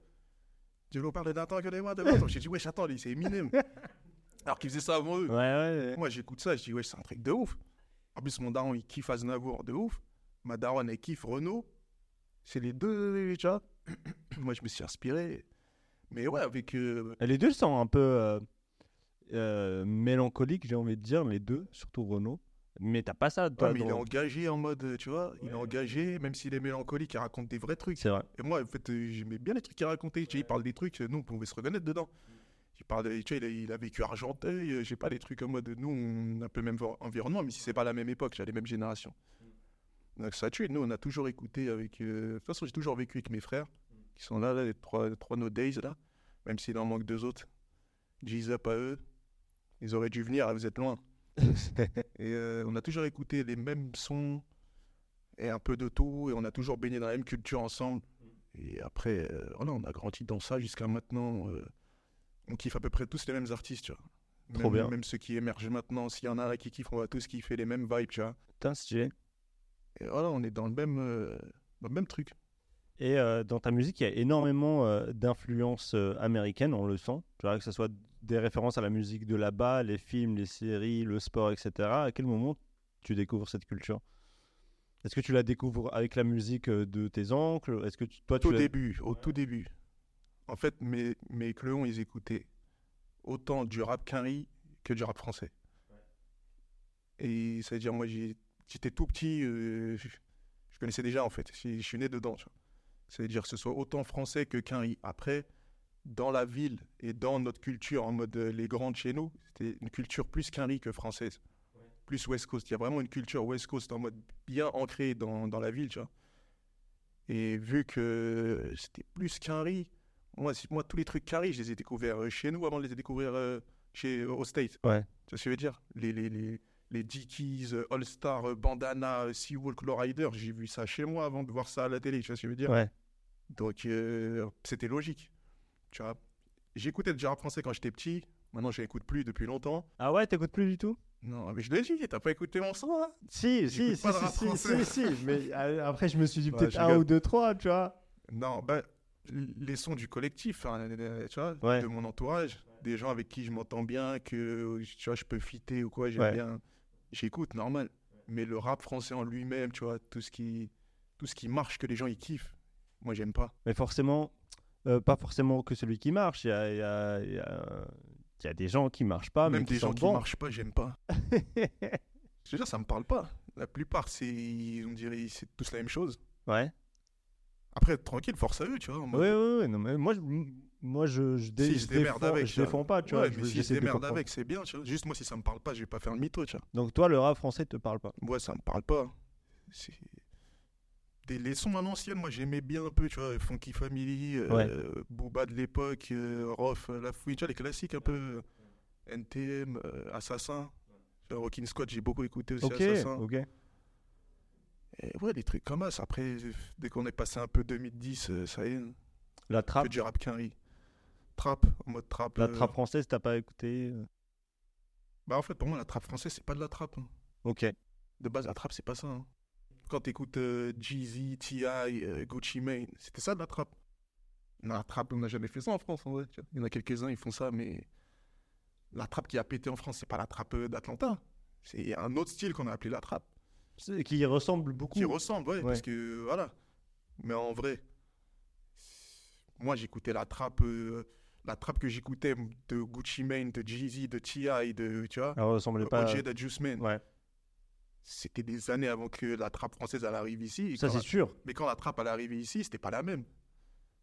Je vous parle d'un temps que des mois de. [laughs] J'ai dit, wesh, attends, lui, c'est Eminem. [laughs] Alors qu'il faisait ça avant eux. Ouais, ouais, ouais. Moi, j'écoute ça, je dis, wesh, c'est un truc de ouf. En plus, mon daron, il kiffe Aznavour de ouf. Ma daronne, elle kiffe Renault. C'est les deux, tu vois. [coughs] Moi, je me suis inspiré. Mais ouais, avec. euh, Les deux sont un peu euh, euh, mélancoliques, j'ai envie de dire, les deux, surtout Renault. Mais t'as pas ça, toi. ouais, mais il est engagé en mode, tu vois, il est engagé, même s'il est mélancolique, il raconte des vrais trucs. C'est vrai. Et moi, en fait, euh, j'aimais bien les trucs qu'il racontait. Tu sais, il parle des trucs, nous, on pouvait se reconnaître dedans. Il parle, de- tu vois, il a, il a vécu Argenteuil, euh, j'ai pas des trucs en mode, nous, on a un peu le même environnement, mais si c'est pas la même époque, j'ai les mêmes générations. Donc ça tue. Nous, on a toujours écouté avec. euh, De toute façon, j'ai toujours vécu avec mes frères, qui sont là, là les trois, trois No Days, là, même s'il en manque deux autres. G's up à eux. Ils auraient dû venir, vous êtes loin. [laughs] Et euh, on a toujours écouté les mêmes sons et un peu de tout, et on a toujours baigné dans la même culture ensemble. Et après, euh, voilà, on a grandi dans ça jusqu'à maintenant. On kiffe à peu près tous les mêmes artistes, tu vois. Trop même, bien. Même ceux qui émergent maintenant, s'il y en a qui kiffe, on va tous kiffer les mêmes vibes, tu vois. Putain, stylé. Et voilà, on est dans le même, euh, dans le même truc. Et euh, dans ta musique, il y a énormément euh, d'influences américaines, on le sent. Tu vois, que ce soit des références à la musique de là-bas, les films, les séries, le sport, etc. À quel moment tu découvres cette culture? Est-ce que tu la découvres avec la musique de tes oncles? Est-ce que tu- toi, tu Au début, au tout début. En fait, mes, mes cléons, ils écoutaient autant du rap quinri que du rap français. Et ça veut dire, moi, j'étais tout petit, euh, je, je connaissais déjà, en fait. Je, je suis né dedans, tu vois. Ça veut dire que ce soit autant français que quinri. Après, dans la ville et dans notre culture, en mode euh, les grandes chez nous, c'était une culture plus quinri que française. Plus West Coast. Il y a vraiment une culture West Coast en mode bien ancrée dans, dans la ville, tu vois. Et vu que c'était plus qu'un riz, moi, moi, tous les trucs carrés, je les ai découverts euh, chez nous avant de les découvrir euh, chez, au State. Ouais. Tu vois ce que je veux dire? Les, les, les, les Dickies, euh, All Star, euh, Bandana, Seawalk, Lowrider, j'ai vu ça chez moi avant de voir ça à la télé. Tu vois ce que je veux dire? Ouais. Donc, euh, c'était logique. Tu vois J'écoutais déjà rap français quand j'étais petit. Maintenant, je n'écoute plus depuis longtemps. Ah ouais, t'écoutes plus du tout? Non, mais je l'ai dit, t'as pas écouté mon son, hein? Si, si, si, si, si, si, si, mais après je me suis dit [laughs] Ouais, peut-être un ou deux, trois, tu vois. Non, ben, les sons du collectif, hein, tu vois, Ouais. de mon entourage, des gens avec qui je m'entends bien, que tu vois, je peux fitter ou quoi, j'aime Ouais. bien, j'écoute, normal. Mais le rap français en lui-même, tu vois, tout ce qui, tout ce qui marche, que les gens ils kiffent, moi j'aime pas. Mais forcément, euh, pas forcément que celui qui marche. Il y a, y a- y a- y a des gens qui marchent pas, Même mais qui des gens qui bons. marchent pas, j'aime pas. [laughs] Je veux dire, ça me parle pas. La plupart, c'est, on dirait, c'est tous la même chose. ouais. Après, tranquille, force à eux, tu vois. en mode- Ouais, ouais, ouais, non, mais moi, je, moi, je, je, dé- Si, je défends, avec, je défends pas, tu Ouais, vois. je- si de démerde avec, c'est bien, tu vois. Juste moi, si ça me parle pas, je vais pas faire le mytho, tu vois. Donc toi, le rap français te parle pas. Moi, ça me parle pas. C'est des leçons à l'ancienne, moi j'aimais bien un peu, tu vois, Funky Family, euh, Ouais. Booba de l'époque, euh, Rof, euh, La Fouine, tu vois, les classiques un peu, euh, NTM, euh, Assassin. Rockin' Squad, j'ai beaucoup écouté aussi Assassin. ok. Et ouais, des trucs comme ça. Après, dès qu'on est passé un peu 2010, euh, ça y est, La que trappe, du rap qu'un riz. Trap, en mode trap. la euh, trappe française, t'as pas écouté. euh, Bah en fait, pour moi, la trap française, c'est pas de la trap. hein. Ok. De base, la trap, c'est pas ça. hein. Quand t'écoutes euh, Jeezy, T.I., euh, Gucci Mane, c'était ça de la trap. Non, la trap, on n'a jamais fait ça en France, en vrai. Il y en a quelques-uns, ils font ça, mais la trap qui a pété en France, c'est pas la trap euh, d'Atlanta. C'est un autre style qu'on a appelé la trap. Qui ressemble beaucoup. Qui ressemble, ouais, Ouais. parce que voilà. Mais en vrai, moi, j'écoutais la trap, euh, la trap que j'écoutais de Gucci Mane, de Jeezy, de T.I., de, tu vois, Elle ressemblait pas. OJ, de Juice Man. Ouais. C'était des années avant que la trappe française elle arrive ici. Ça, c'est la- sûr. Mais quand la trappe elle est arrivée ici, c'était pas la même.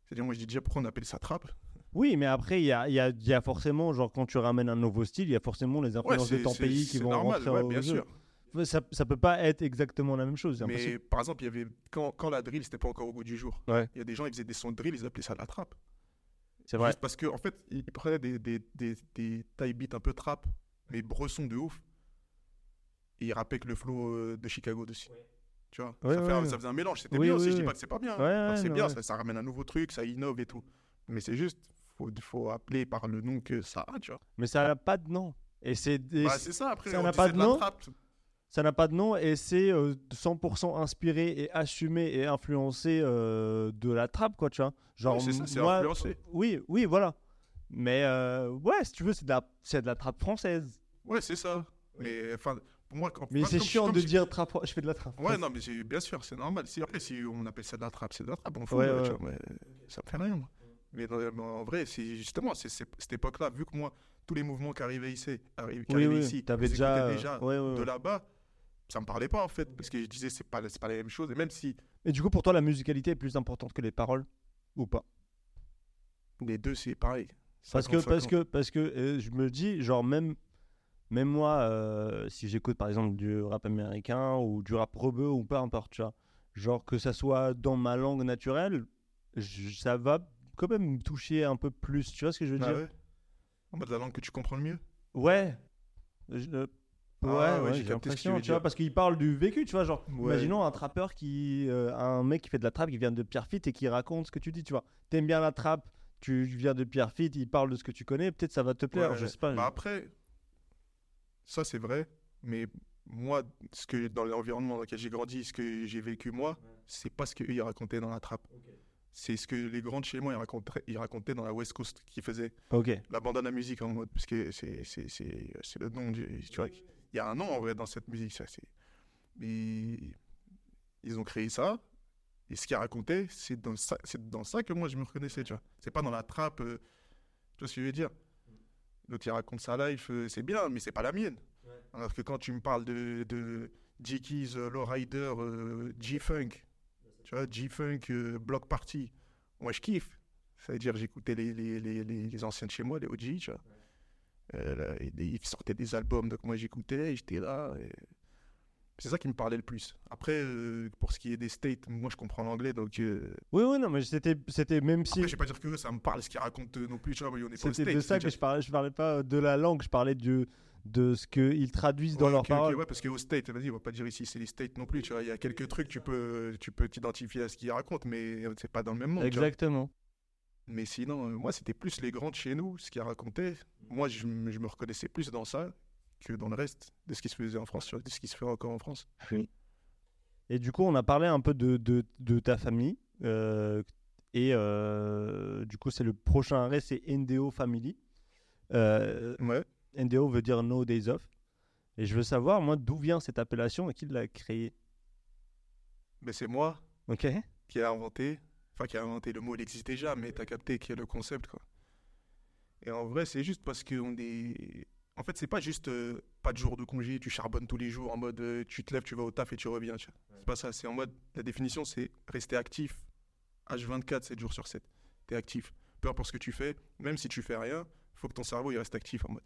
C'est-à-dire, moi je dis déjà pourquoi on appelle ça trappe? Oui, mais après, il y a, y, a, y a forcément, genre, quand tu ramènes un nouveau style, il y a forcément les Ouais, influences de c'est ton pays qui vont normal, rentrer ouais, au bien jeu. sûr. Ouais, Ça, ça peut pas être exactement la même chose. Mais par exemple, il y avait quand, quand la drill c'était pas encore au goût du jour. Ouais. Il y a des gens ils faisaient des sons de drill, ils appelaient ça de la trappe. C'est vrai. Juste parce que en fait, ils prenaient des, des, des, des taille beats un peu trap, mais bressons de ouf. Et ils rappaient avec le flow euh, de Chicago dessus. Tu vois, Ouais, ça, fait un- ouais. ça faisait un mélange. C'était Oui, bien oui, aussi, je oui. dis pas que c'est pas bien. Ouais, ouais, c'est bien, ouais. ça, ça ramène un nouveau truc, ça innove et tout. Mais c'est juste, faut, faut appeler par le nom que ça a, tu vois. Mais ça n'a pas de nom. Et c'est Bah, c'est- ça, après, ça on n'a pas de nom. Ça n'a pas de nom et c'est euh, 100% inspiré et assumé et influencé euh, de la trappe, quoi, tu vois. Genre, Ouais, c'est ça, c'est moi- influencé. Oui, oui, voilà. Mais euh, ouais, si tu veux, c'est de la, c'est de la trappe française. Ouais, c'est ça. Mais enfin, pour moi, quand, Mais c'est chiant de dire trappe. Je fais de la trappe. Ouais, non, mais bien sûr, c'est normal. Si, après, si on appelle ça de la trappe, c'est de la trappe, on fout. Ouais, euh, ouais. mais ça me fait rien, moi. Mais, en vrai, c'est justement c'est cette époque-là, vu que moi, tous les mouvements qui arrivaient ici, arri- qui Oui, arrivaient oui. ici, les déjà, euh, déjà de là-bas, ça me parlait pas en fait, parce que je disais c'est pas, c'est pas la même chose. Et même si Et du coup, pour toi, la musicalité est plus importante que les paroles ou pas? Les deux, c'est pareil. Parce que, 50-50. parce que, parce que euh, je me dis, genre, même, même moi, euh, si j'écoute par exemple du rap américain ou du rap rebeu ou peu importe, tu vois, genre que ça soit dans ma langue naturelle, je- ça va quand même me toucher un peu plus. Tu vois ce que je veux Ah dire? ouais? En mode la langue que tu comprends le mieux? Ouais. Je- Ah ouais, ouais, j'ai capté ce que tu l'impression, veux tu vois, parce qu'il parle du vécu, tu vois, genre, Ouais. imaginons un trappeur qui, euh, un mec qui fait de la trappe, qui vient de Pierrefitte et qui raconte ce que tu dis, tu vois. T'aimes bien la trappe, tu viens de Pierrefitte, il parle de ce que tu connais, peut-être ça va te plaire, Ouais. je sais pas. Bah après, ça c'est vrai, mais moi, ce que dans l'environnement dans lequel j'ai grandi, ce que j'ai vécu moi, c'est pas ce qu'eux ils racontaient dans la trappe. C'est ce que les grands de chez moi ils racontaient, ils racontaient dans la West Coast qui faisaient Ok. la bandana musique en mode, parce que c'est le nom, du, tu vois. Il y a un nom en vrai dans cette musique, ça. Mais ils ont créé ça. Et ce qu'ils racontaient, c'est dans, ça, c'est dans ça que moi je me reconnaissais, tu vois. C'est pas dans la trappe, euh, tu vois ce que je veux dire? L'autre il raconte sa life, euh, c'est bien, mais c'est pas la mienne. Alors que quand tu me parles de, de G-Keys, euh, Lowrider, euh, G-Funk, tu vois, G-Funk, Block Party, moi je kiffe. Ça veut dire j'écoutais les, les, les, les, les anciens de chez moi, les OG, tu vois. Euh, là, et des- ils sortaient des albums, donc moi j'écoutais, j'étais là. et C'est ça qui me parlait le plus. Après, euh, pour ce qui est des States, moi je comprends l'anglais, donc. euh, Oui, oui, non, mais c'était, c'était même si. Après, je vais pas dire que ça me parle ce qu'ils racontent euh, non plus, tu vois, mais on est pas C'était States. de ça que je parlais. Je parlais pas de la langue, je parlais du, de ce qu'ils traduisent dans leurs ok, ok, paroles. ouais, parce qu'aux States, vas-y, on va pas dire ici c'est les States non plus, tu vois. Il y a quelques trucs, tu peux tu peux t'identifier à ce qu'ils racontent, mais c'est pas dans le même monde. Exactement. Mais sinon, euh, moi, c'était plus les grands de chez nous, ce qu'ils racontaient. Moi, je, me- je me reconnaissais plus dans ça que dans le reste de ce qui se faisait en France, de ce qui se fait encore en France. Et du coup, on a parlé un peu de, de, de ta famille. euh, Et euh, du coup, c'est le prochain arrêt, c'est NDO Family. Euh, Ouais. NDO veut dire No Days Off. Et je veux savoir, moi, d'où vient cette appellation et qui l'a créée? Mais c'est moi Ok qui a inventé. Enfin, qui a inventé le mot, il existe déjà, mais t'as capté qui est le concept, quoi. Et en vrai, c'est juste parce qu'on est. En fait, c'est pas juste euh, pas de jour de congé, tu charbonnes tous les jours en mode euh, tu te lèves, tu vas au taf et tu reviens. tu vois. C'est pas ça, c'est en mode. La définition, c'est rester actif H24, 7 jours sur 7. T'es actif. Peu importe ce que tu fais, même si tu fais rien, faut que ton cerveau il reste actif en mode.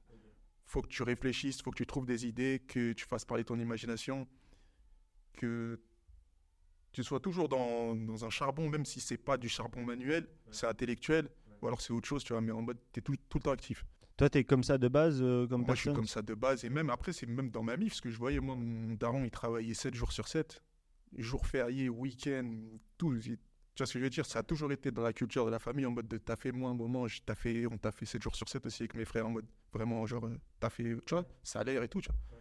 Faut que tu réfléchisses, faut que tu trouves des idées, que tu fasses parler ton imagination, que tu sois toujours dans, dans un charbon, même si c'est pas du charbon manuel, c'est intellectuel, ou alors c'est autre chose, tu vois, mais en mode, tu es tout, tout le temps actif. Toi, t'es comme ça de base, euh, comme Moi, je suis personne comme ça de base, et même après, c'est même dans ma vie, parce que je voyais, moi, mon daron, il travaillait 7 jours sur 7, jours fériés, week-end, tout. il- Tu vois ce que je veux dire Ça a toujours été dans la culture de la famille, en mode de t'as fait moi un moment, je t'as fait, on t'a fait 7 jours sur 7 aussi avec mes frères, en mode vraiment, genre, euh, t'as fait, tu vois, salaire et tout, tu vois.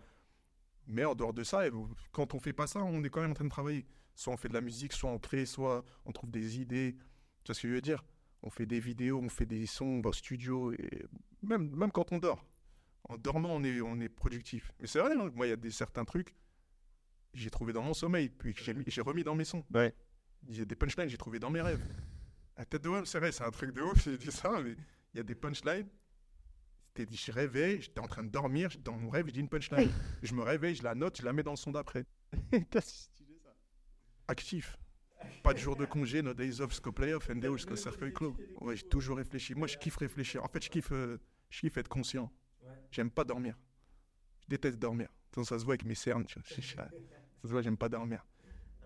Mais en dehors de ça, quand on fait pas ça, on est quand même en train de travailler. Soit on fait de la musique, soit on crée, soit on trouve des idées. Tu vois ce que je veux dire? On fait des vidéos, on fait des sons dans le studio, et même, même quand on dort. En dormant, on est, on est productif. Mais c'est vrai, hein, moi, il y a des certains trucs, j'ai trouvé dans mon sommeil, puis que j'ai mis- j'ai remis dans mes sons. Ouais. Il y a des punchlines, j'ai trouvé dans mes rêves. La tête de Wam, c'est vrai, c'est un truc de ouf, j'ai dit ça, mais il y a des punchlines. Je rêvais, j'étais en train de dormir, dans mon rêve, je dis une punchline. je me réveille, je la note, je la mets dans le son d'après. [laughs] Putain, c'est stylé, ça. Actif. Pas de jour de congé, no days off, jusqu'au playoff, NDO jusqu'au cercueil clos. Ouais, j'ai toujours réfléchi. Moi, je kiffe réfléchir. En fait, je kiffe, euh, je kiffe être conscient. J'aime pas dormir. Je déteste dormir. Donc, ça se voit avec mes cernes. Ça se voit, j'aime pas dormir.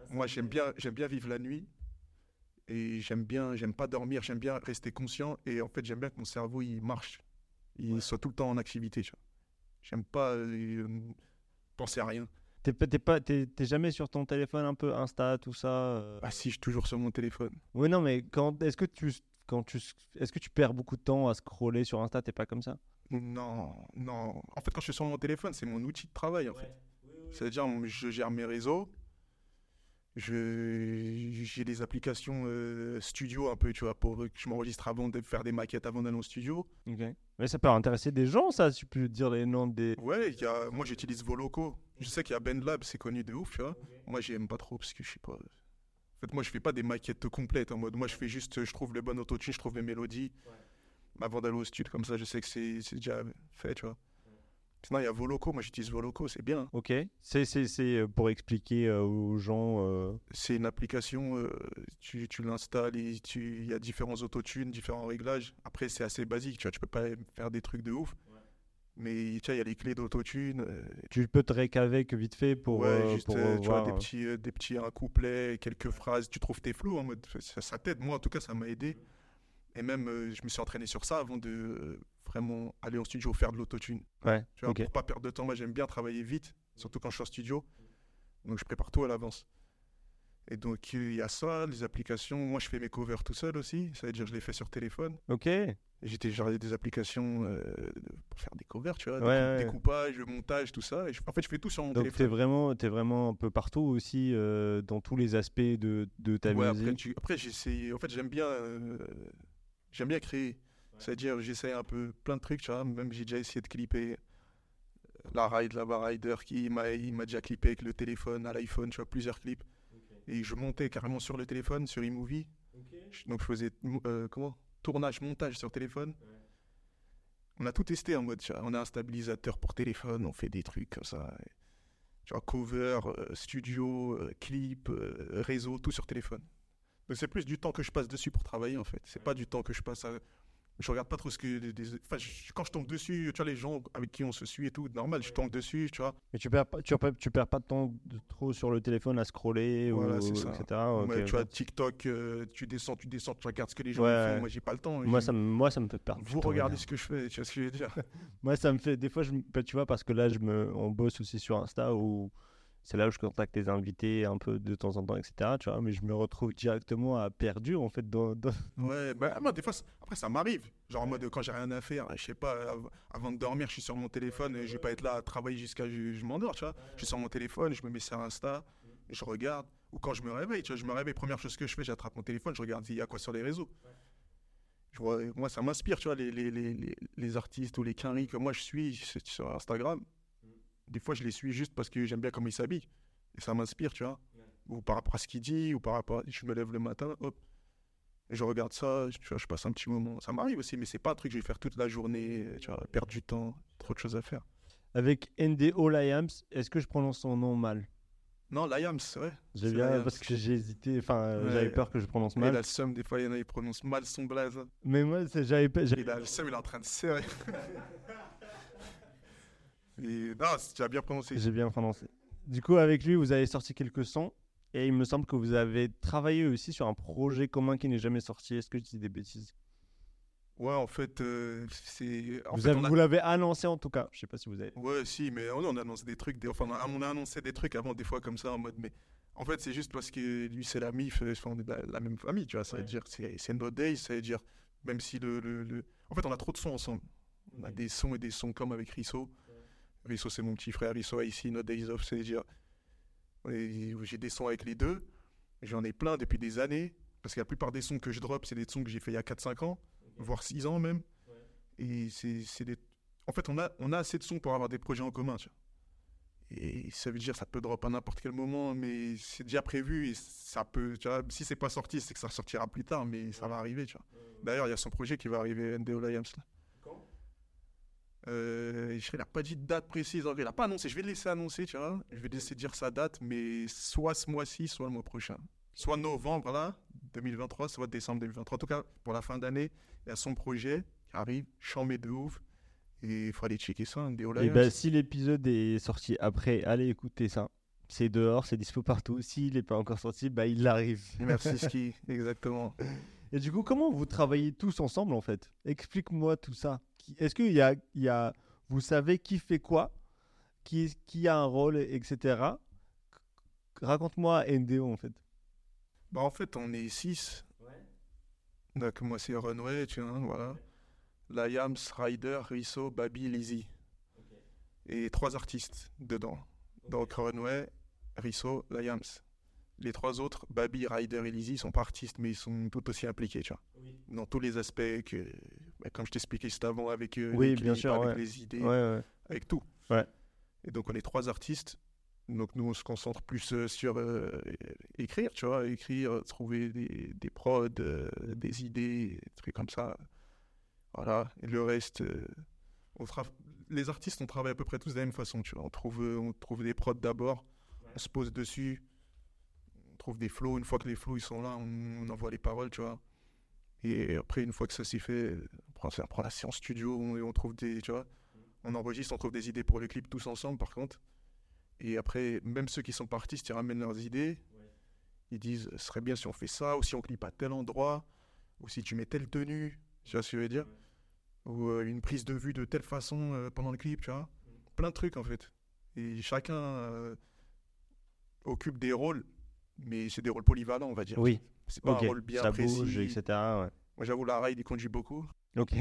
Moi, j'aime bien, j'aime bien vivre la nuit. Et j'aime bien, j'aime pas dormir. J'aime bien rester conscient. Et en fait, j'aime bien que mon cerveau, il marche. Il soit tout le temps en activité. J'aime pas euh, penser à rien. T'es pas- t'es jamais sur ton téléphone un peu Insta, tout ça euh Ah si, je suis toujours sur mon téléphone. Oui, non, mais quand est-ce que tu quand tu est-ce que tu perds beaucoup de temps à scroller sur Insta T'es pas comme ça? Non, non. En fait, quand je suis sur mon téléphone, c'est mon outil de travail, en fait. C'est-à-dire, je gère mes réseaux. Je, j'ai des applications euh, studio un peu, tu vois, pour que je m'enregistre avant de faire des maquettes avant d'aller au studio. Ok. Mais ça peut intéresser des gens, ça. Si tu peux dire les noms des. Ouais, il y a, moi j'utilise Voloco. Je sais qu'il y a Ben Lab, c'est connu de ouf, tu vois. Moi, j'aime pas trop parce que je sais pas. En fait, moi, je fais pas des maquettes complètes en mode. Moi, je fais juste, je trouve le bon autotune, je trouve les mélodies. Avant d'aller au studio, comme ça, je sais que c'est, déjà fait, tu vois. Sinon, il y a Voloco. Moi, j'utilise Voloco, c'est bien. Ok. C'est c'est c'est euh, pour expliquer euh, aux gens. euh, C'est une application, euh, tu, tu l'installes il y a différents autotunes, différents réglages. Après, c'est assez basique, tu vois, tu peux pas faire des trucs de ouf. Mais tu vois, il y a les clés d'autotune. euh, Tu peux te rec avec vite fait pour. ouais, euh, juste, pour, euh, tu vois, voir, des petits, des petits un couplet, quelques phrases, tu trouves tes flots en mode. Ça, ça t'aide, moi en tout cas, ça m'a aidé. Et même, euh, je me suis entraîné sur ça avant de vraiment aller en studio faire de l'autotune. Ouais. Tu vois, ok. pour pas perdre de temps, moi j'aime bien travailler vite, surtout quand je suis en studio. Donc je prépare tout à l'avance. Et donc il y a ça, les applications. Moi je fais mes covers tout seul aussi, ça veut dire que je les fais sur téléphone. Ok. J'ai téléchargé des applications euh, pour faire des covers, tu vois, Ouais, décou- ouais. découpage, montage, tout ça. Et je- en fait je fais tout sur mon Donc téléphone. vraiment t'es vraiment un peu partout aussi euh, dans tous les aspects de de ta Ouais, musique. après, tu- après j'essaie. En fait j'aime bien, euh, j'aime bien créer. C'est-à-dire j'essaie un peu plein de trucs, tu vois. Même j'ai déjà essayé de clipper la ride, la rider qui m'a il m'a déjà clippé avec le téléphone, à l'iPhone, tu vois, plusieurs clips. Et je montais carrément sur le téléphone, sur iMovie. Je- Donc je faisais comment? Tournage, montage sur téléphone. On a tout testé en mode, on a un stabilisateur pour téléphone, on fait des trucs comme ça. tu vois, cover, euh, studio, euh, clip, euh, réseau, tout sur téléphone. Donc c'est plus du temps que je passe dessus pour travailler en fait. C'est pas du temps que je passe à. Je regarde pas trop ce que. des- des- Enfin, je- quand je tombe dessus, tu vois, les gens avec qui on se suit et tout, normal, je tombe dessus, tu vois. Mais tu perds pas tu perds, tu perds pas de temps de- trop sur le téléphone à scroller Voilà, ou ça. etc. Ouais, tu vois, TikTok, euh, tu descends, tu descends, tu regardes ce que les gens Ouais, font. Moi, j'ai pas le temps. Moi ça me moi ça me fait perdre. Vous regardez ce que je fais, tu vois ce que je veux dire. [laughs] Moi, ça me fait. Des fois, je, bah, tu vois, parce que là, je me, on bosse aussi sur Insta où c'est là où je contacte les invités un peu de temps en temps, etc. Tu vois, mais je me retrouve directement à perdu en fait dans. [laughs] Ouais, bah, moi, des fois, après, ça m'arrive. Genre, en mode, quand j'ai rien à faire, je sais pas, av- avant de dormir, je suis sur mon téléphone et je vais pas être là à travailler jusqu'à je, je m'endors, tu vois. Je suis sur mon téléphone, je me mets sur Insta, je regarde. Ou quand je me réveille, tu vois, je me réveille, première chose que je fais, j'attrape mon téléphone, je regarde il y a quoi sur les réseaux. Moi, ça m'inspire, tu vois, les, les, les, les, artistes ou les quinries que moi je suis sur Instagram. Des fois, je les suis juste parce que j'aime bien comment ils s'habillent. Et ça m'inspire, tu vois. Ou par rapport à ce qu'il dit, ou par rapport à... Je me lève le matin, hop. Et je regarde ça, je- tu vois, je passe un petit moment. Ça m'arrive aussi, mais c'est pas un truc que je vais faire toute la journée, tu vois, perdre du temps, trop de choses à faire. Avec NDO Liams, est-ce que je prononce son nom mal? Non, Liams, c'est vrai. J'ai bien parce que j'ai hésité, enfin euh, Ouais. j'avais peur que je prononce Il mal. a le seum, des fois, il y en a, ils prononcent mal son blaze. Mais moi j'avais j'avais- Il a le seum, il est en train de serrer. [laughs] Et non, tu as bien prononcé. j'ai bien prononcé. Du coup avec lui vous avez sorti quelques sons et il me semble que vous avez travaillé aussi sur un projet commun qui n'est jamais sorti. Est-ce que je dis des bêtises? Ouais, en fait, euh, c'est. en Vous fait, avez- on a- vous l'avez annoncé en tout cas. Je sais pas si vous avez. Ouais, si, mais on, on annonce des trucs. Des... Enfin, on a, on a annoncé des trucs avant, des fois, comme ça, en mode. Mais en fait, c'est juste parce que lui, c'est la MIF, euh, enfin, on est de la, la même famille, tu vois. Ça veut Ouais. dire, c'est c'est No Days, ça veut dire, même si le, le, le- En fait, on a trop de sons ensemble. On a des sons et des sons comme avec Risso. Risso, c'est mon petit frère. Risso a ici No Days Off, c'est et J'ai des sons avec les deux. J'en ai plein depuis des années. Parce que la plupart des sons que je drop, c'est des sons que j'ai fait il y a 4-5 ans, voire 6 ans même. Et c'est des en fait, on a, on a assez de sons pour avoir des projets en commun, tu vois. Et ça veut dire ça peut drop à n'importe quel moment, mais c'est déjà prévu et ça peut, tu vois, si c'est pas sorti, c'est que ça sortira plus tard, mais ça va arriver, tu vois. D'ailleurs, il y a son projet qui va arriver, NDO Liams. Euh, je il n'a pas dit de date précise, il n'a pas annoncé, je vais le laisser annoncer, tu vois. Je vais laisser dire sa date, mais soit ce mois-ci, soit le mois prochain. Soit novembre, là, 2023, soit décembre 2023. En tout cas, pour la fin d'année, il y a son projet qui arrive, chambé de ouf. Et il faut aller checker ça, NDO Et Liams. ben si l'épisode est sorti après, allez écouter ça. C'est dehors, c'est dispo partout. S'il n'est pas encore sorti, bah il arrive. Merci Ski, exactement. [laughs] Et du coup, comment vous travaillez tous ensemble en fait? Explique-moi tout ça. Qui- Est-ce qu'il y a, il y a, vous savez qui fait quoi, qui, qui a un rôle, etc. Raconte-moi NDO en fait. Bah en fait, on est six. Donc moi c'est Runway, tu vois, voilà. Liams, Ryder, Risso, Babi, Lizzy. Et trois artistes dedans. Donc Runway, Risso, Liams. Les trois autres, Babi, Ryder et Lizzy, sont pas artistes, mais ils sont tout aussi impliqués, tu vois. Dans tous les aspects que, bah, comme je t'expliquais juste avant, avec euh, Oui, les bien clips, sûr, avec ouais. les idées, Ouais, ouais. avec tout. Ouais. Et donc on est trois artistes. Donc nous on se concentre plus euh, sur euh, écrire, tu vois, écrire, trouver des, des prods, euh, des idées, des trucs comme ça. Voilà. Et le reste, euh, on tra- les artistes on travaille à peu près tous de la même façon, tu vois. On trouve, on trouve des prods d'abord, on se pose dessus, trouve des flows. Une fois que les flows ils sont là, on, on envoie les paroles, tu vois. Et après une fois que ça s'est fait, on prend, on prend la séance studio et on trouve des, tu vois on enregistre, on trouve des idées pour le clip tous ensemble par contre. Et après, même ceux qui sont pas artistes, ils ramènent leurs idées. Ils disent, ce serait bien si on fait ça, ou si on clip à tel endroit, ou si tu mets telle tenue, tu vois ce que je veux dire Ou euh, une prise de vue de telle façon euh, pendant le clip, tu vois Plein de trucs en fait. Et chacun euh, occupe des rôles, mais c'est des rôles polyvalents, on va dire. Oui, C'est pas ok. un rôle bien ça précis. bouge, etc. Ouais. Moi j'avoue, la ride, il conduit beaucoup. Ok.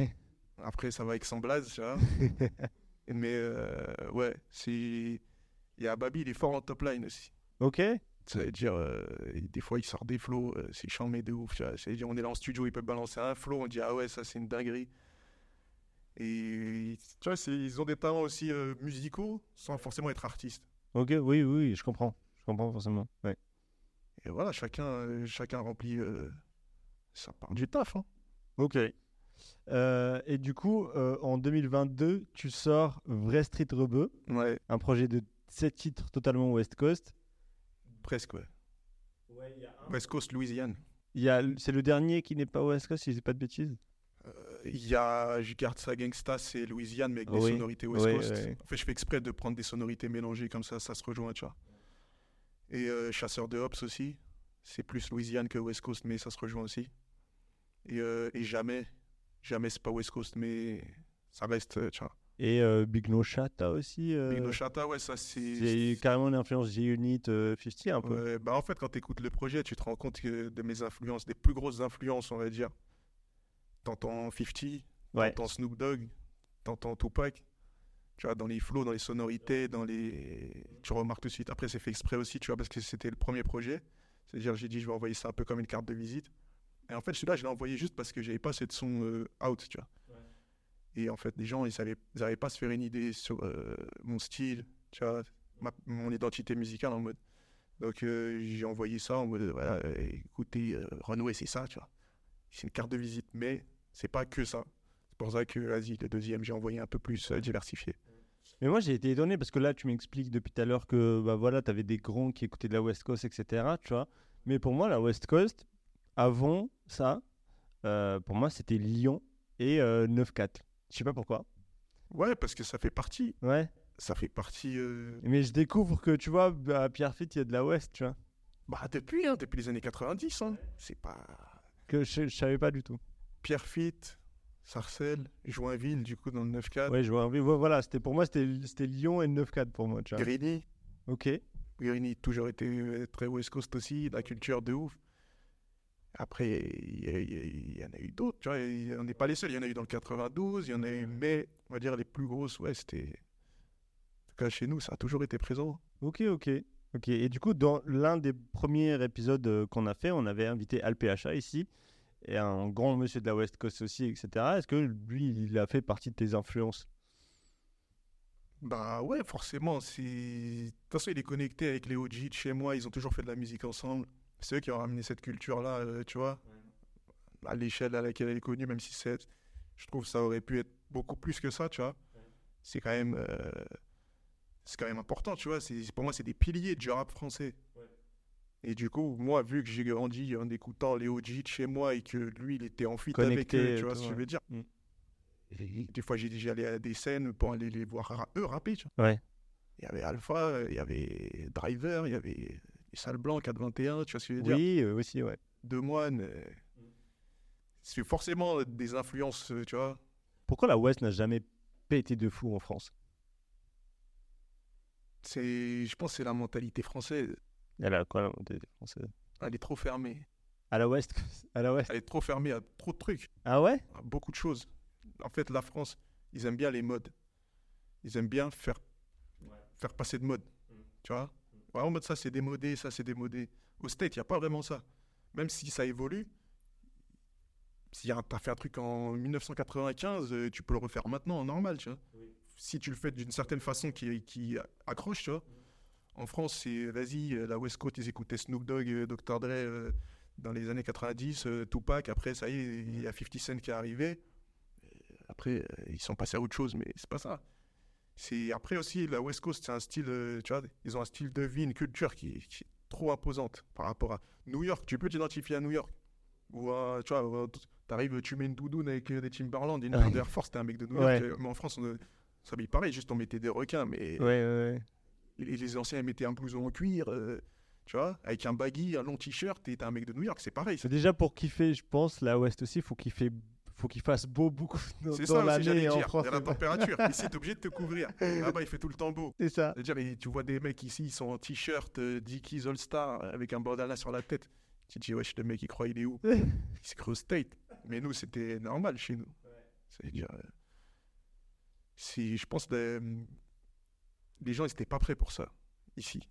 Après, ça va avec son blaze, tu vois. [laughs] Mais euh, ouais, c'est. Il y a Babi, il est fort en top line aussi. ok. Ça veut dire, euh, des fois, il sort des flows, euh, c'est chambé de ouf. Tu vois. Ça veut dire, on est là en studio, il peut balancer un flow, on dit, ah ouais, ça c'est une dinguerie. Et tu vois, ils ont des talents aussi euh, musicaux sans forcément être artistes. Ok, oui, oui, je comprends. Je comprends forcément. Ouais. Et voilà, chacun, euh, chacun remplit euh, sa part du taf. Hein. Ok. Euh, et du coup, euh, en 2022, tu sors Vrai Street Rebeu, Ouais, un projet de 7 titres totalement West Coast. presque, ouais. West Coast, Louisiane. Il y a, c'est le dernier qui n'est pas West Coast, si je dis pas de bêtises. Euh, Il y a, je garde ça gangsta, c'est Louisiane, mais avec des Oui, sonorités West oui, Coast. oui. En fait, je fais exprès de prendre des sonorités mélangées comme ça, ça se rejoint, tu vois. Et euh, Chasseur de Hops aussi, c'est plus Louisiane que West Coast, mais ça se rejoint aussi. Et, euh, et jamais, jamais c'est pas West Coast, mais ça reste, euh. Et Big No Chat, t'as aussi. Big No Chata, ouais, ça c'est. c'est carrément une influence G-Unit euh, 50 un peu. Ouais, bah en fait, quand tu écoutes le projet, tu te rends compte que de mes influences, des plus grosses influences, on va dire, t'entends 50, Ouais. t'entends Snoop Dogg, t'entends Tupac, Tu vois, dans les flows, dans les sonorités, dans les. Tu remarques tout de suite. Après, c'est fait exprès aussi, tu vois, parce que c'était le premier projet. C'est-à-dire, j'ai dit, je vais envoyer ça un peu comme une carte de visite. Et en fait, celui-là, je l'ai envoyé juste parce que j'avais pas cette son euh, out, tu vois. Et en fait, les gens, ils savaient, ils n'arrivaient pas à se faire une idée sur euh, mon style, tu vois, ma- mon identité musicale en mode. Donc, euh, j'ai envoyé ça en mode, voilà, écoutez, Runway, c'est ça, tu vois. C'est une carte de visite, mais c'est pas que ça. C'est pour ça que, vas-y, le deuxième, j'ai envoyé un peu plus diversifié. Mais moi, j'ai été étonné parce que là, tu m'expliques depuis tout à l'heure que bah, voilà, tu avais des grands qui écoutaient de la West Coast, etc. Tu vois. Mais pour moi, la West Coast, avant ça, euh, pour moi, c'était Lyon et euh, 9-4. Je sais pas pourquoi. Ouais, parce que ça fait partie. Ouais. Ça fait partie. euh, Mais je découvre que, tu vois, à Pierrefitte, il y a de la West, tu vois. Bah, depuis, hein, depuis les années 90. Hein. C'est pas. Que je, je savais pas du tout. Pierrefitte, Sarcelles, Joinville, du coup, dans le 9-4. Ouais, je vois. oui, ouais, Voilà, c'était pour moi, c'était Lyon et 9-4 pour moi, tu vois. Grigny. Ok. Grigny, toujours été euh, très West Coast aussi, la culture de ouf. Après, il y, en a eu d'autres, tu vois, on n'est pas les seuls. Il y en a eu dans le 92, il y en a eu, mais on va dire les plus grosses, ouais, c'était. En tout cas, chez nous, ça a toujours été présent. Ok, ok. Ok. Et du coup, dans l'un des premiers épisodes euh, qu'on a fait, on avait invité Al PHA ici, et un grand monsieur de la West Coast aussi, etc. Est-ce que lui, il a fait partie de tes influences? Bah ouais, forcément. De toute façon, il est connecté avec les OG de chez moi. Ils ont toujours fait de la musique ensemble. C'est eux qui ont ramené cette culture-là, euh, tu vois, à l'échelle à laquelle elle est connue, même si c'est. Je trouve que ça aurait pu être beaucoup plus que ça, tu vois. C'est quand même. euh, C'est quand même important, tu vois. Pour moi, c'est des piliers du rap français. Et du coup, moi, vu que j'ai grandi en écoutant les OG de chez moi et que lui, il était en fit avec eux, tu vois tout, ce que je veux dire? Mm. Des fois, j'ai déjà allé à des scènes pour aller les voir ra- eux rapper, tu vois. Ouais. Il y avait Alpha, il y avait Driver, il y avait les Salles Blancs 421, tu vois ce que je veux dire? Oui, aussi, ouais. De Moine. euh, C'est forcément des influences, tu vois. Pourquoi la West n'a jamais pété de fou en France? C'est, je pense que c'est la mentalité française. Elle a quoi la mentalité française Elle est trop fermée. À la West [laughs] À la West Elle est trop fermée à trop de trucs, Ah ouais? À beaucoup de choses. En fait, la France, ils aiment bien les modes. Ils aiment bien faire, faire passer de mode. Tu vois? Ouais, En mode ça, c'est démodé, ça, c'est démodé. Au State, il n'y a pas vraiment ça. Même si ça évolue, si tu as fait un truc en 1995, euh, tu peux le refaire maintenant, normal, tu vois. Si tu le fais d'une certaine façon qui, qui accroche, tu vois. En France, c'est vas-y, euh, la West Coast, ils écoutaient Snoop Dogg, euh, Dr. Dre euh, dans les années 90, euh, Tupac. Après, ça y est, il y a 50 Cent qui est arrivé. Euh, Après, euh, ils sont passés à autre chose, mais c'est pas ça. C'est après aussi la West Coast, c'est un style, euh, tu vois, ils ont un style de vie, une culture qui, qui est trop imposante par rapport à New York. Tu peux t'identifier à New York. Ou à, tu vois, euh, t'arrives, tu mets une doudoune avec euh, des Timberland, une d'Air Force, t'es un mec de New York. Ouais. Euh, Mais en France, on euh, s'habille pareil, juste on mettait des requins, mais Ouais, ouais, ouais. Les, les anciens mettaient un blouson en cuir, euh, tu vois, avec un baggy, un long t-shirt, et t'es un mec de New York, c'est pareil. C'est déjà pour kiffer, je pense, la West aussi, faut fait, faut qu'il fasse beau beaucoup [laughs] dans, C'est ça l'année en. France. Il y a la température. Ici, t'es obligé de te couvrir. Là-bas, il fait tout le temps beau. C'est ça. C'est-à-dire, mais tu vois des mecs ici, ils sont en t-shirt euh, Dickies All-Star avec un bandana sur la tête. Tu te dis, wesh, le mec, il croit il est où? [laughs] Il cru au State. Mais nous, c'était normal chez nous. C'est-à-dire, euh, si, je pense les gens, ils n'étaient pas prêts pour ça, ici.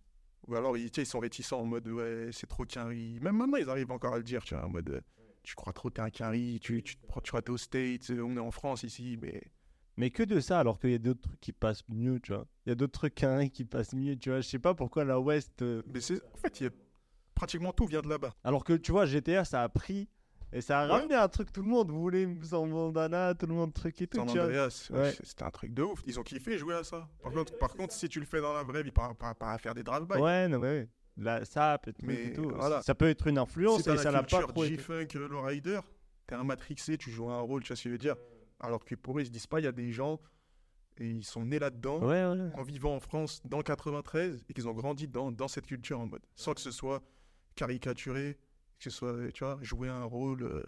Ou alors, ils, tu sont réticents en mode, ouais, c'est trop quinri. Même maintenant, ils arrivent encore à le dire, tu vois, en mode, euh, tu crois trop, t'es un quinri, tu, tu, prends- tu crois t'es au State, on est en France ici, mais Mais que de ça, alors qu'il y a d'autres trucs qui passent mieux, tu vois. Il y a d'autres trucs carrés qui passent mieux, tu vois. Je sais pas pourquoi la West. euh, Mais c'est, en fait, il y a, pratiquement tout vient de là-bas. Alors que tu vois, GTA, ça a pris. Et ça a Ouais. ramené un truc, tout le monde voulait son bandana, tout le monde truc et tout. San. Andreas, Ouais. c'était un truc de ouf. Ils ont kiffé jouer à ça. Par contre, par contre si tu le fais dans la vraie vie, pas, pas, pas à faire des drive-by. Ouais, non, mais ouais. La sap et tout, Mais et tout. voilà. Ça peut être une influence si et ça la l'a pas trop. G-Funk, euh, Low Rider, t'es un matrixé, tu joues un rôle, tu vois ce que je veux dire. Alors que pour eux, ils se disent pas, il y a des gens, et ils sont nés là-dedans, Ouais, ouais. en vivant en France dans le 93, et qu'ils ont grandi dans, dans cette culture en mode. Sans que ce soit caricaturé, que ce soit, tu vois, jouer un rôle. euh,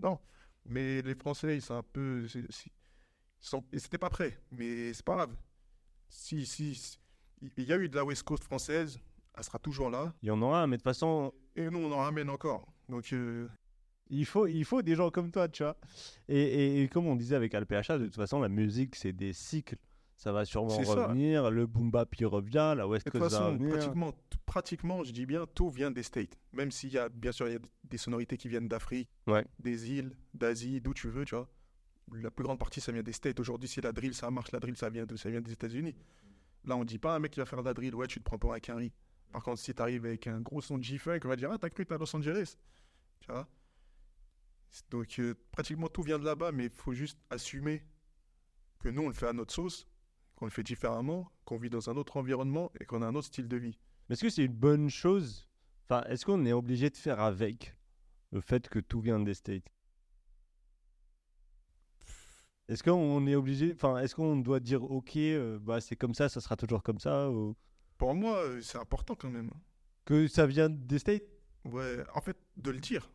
Non. Mais les Français, ils sont un peu. ils sont- Ils n'étaient pas prêts, mais c'est pas grave. Si, si, si- il y a eu de la West Coast française, elle sera toujours là, Il y en aura, mais de toute façon, et nous, on en ramène encore. Donc, euh, il faut, il faut des gens comme toi, tu vois. Et, et- et comme on disait avec AlPHA, de toute façon, la musique, c'est des cycles. Ça va sûrement C'est ça. revenir. Le boom bap il revient, la West De toute Coast va façon, revenir. pratiquement, pratiquement, je dis bien, tout vient des States. Même s'il y a, bien sûr, il y a des sonorités qui viennent d'Afrique, Ouais. des îles, d'Asie, d'où tu veux, tu vois. La plus grande partie, ça vient des States. Aujourd'hui, si la drill, ça marche, la drill, ça vient Ça vient des États-Unis. Là, on dit pas un mec qui va faire de la drill, ouais, tu te prends pour un carry. Par contre, si tu arrives avec un gros son de G-Funk, on va dire, ah, t'as cru que t'es à Los Angeles. Tu vois? Donc, euh, pratiquement tout vient de là-bas, mais il faut juste assumer que nous, on le fait à notre sauce, qu'on le fait différemment, qu'on vit dans un autre environnement et qu'on a un autre style de vie. Mais est-ce que c'est une bonne chose? Enfin, est-ce qu'on est obligé de faire avec le fait que tout vient des States? Est-ce qu'on est obligé, enfin, est-ce qu'on doit dire ok, euh, bah c'est comme ça, ça sera toujours comme ça, ou? Pour moi, euh, c'est important quand même. que ça vient des States? Ouais, en fait, de le dire.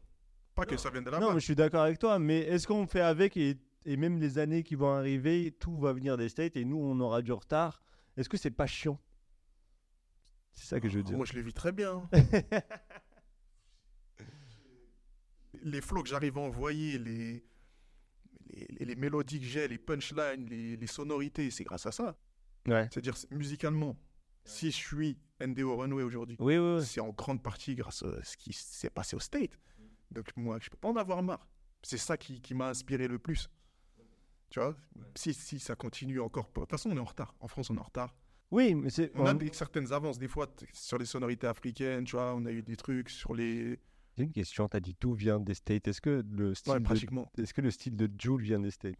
Pas que ça vienne de là-bas. Non, mais je suis d'accord avec toi, mais est-ce qu'on fait avec et, et même les années qui vont arriver, tout va venir des States et nous on aura du retard Est-ce que c'est pas chiant? C'est ça que je veux dire. Moi, je le vis très bien. [laughs] les flows que j'arrive à envoyer, les, les, les- mélodies que j'ai, les punchlines, les, les sonorités, c'est grâce à ça. Ouais. C'est-à-dire, c'est- musicalement, si je suis NDO Runway aujourd'hui, Oui, oui, oui. c'est en grande partie grâce à ce qui s'est passé au State. Donc, moi, je peux pas en avoir marre. C'est ça qui, qui m'a inspiré le plus. Tu vois si, si ça continue encore. De toute façon, on est en retard. En France, on est en retard. Oui, mais c'est. On a des, certaines avances, des fois, sur les sonorités africaines, tu vois, on a eu des trucs sur les... J'ai une question, t'as dit tout vient des States? Est-ce que le style Ouais, de pratiquement. Est-ce que le style de Jules vient des States?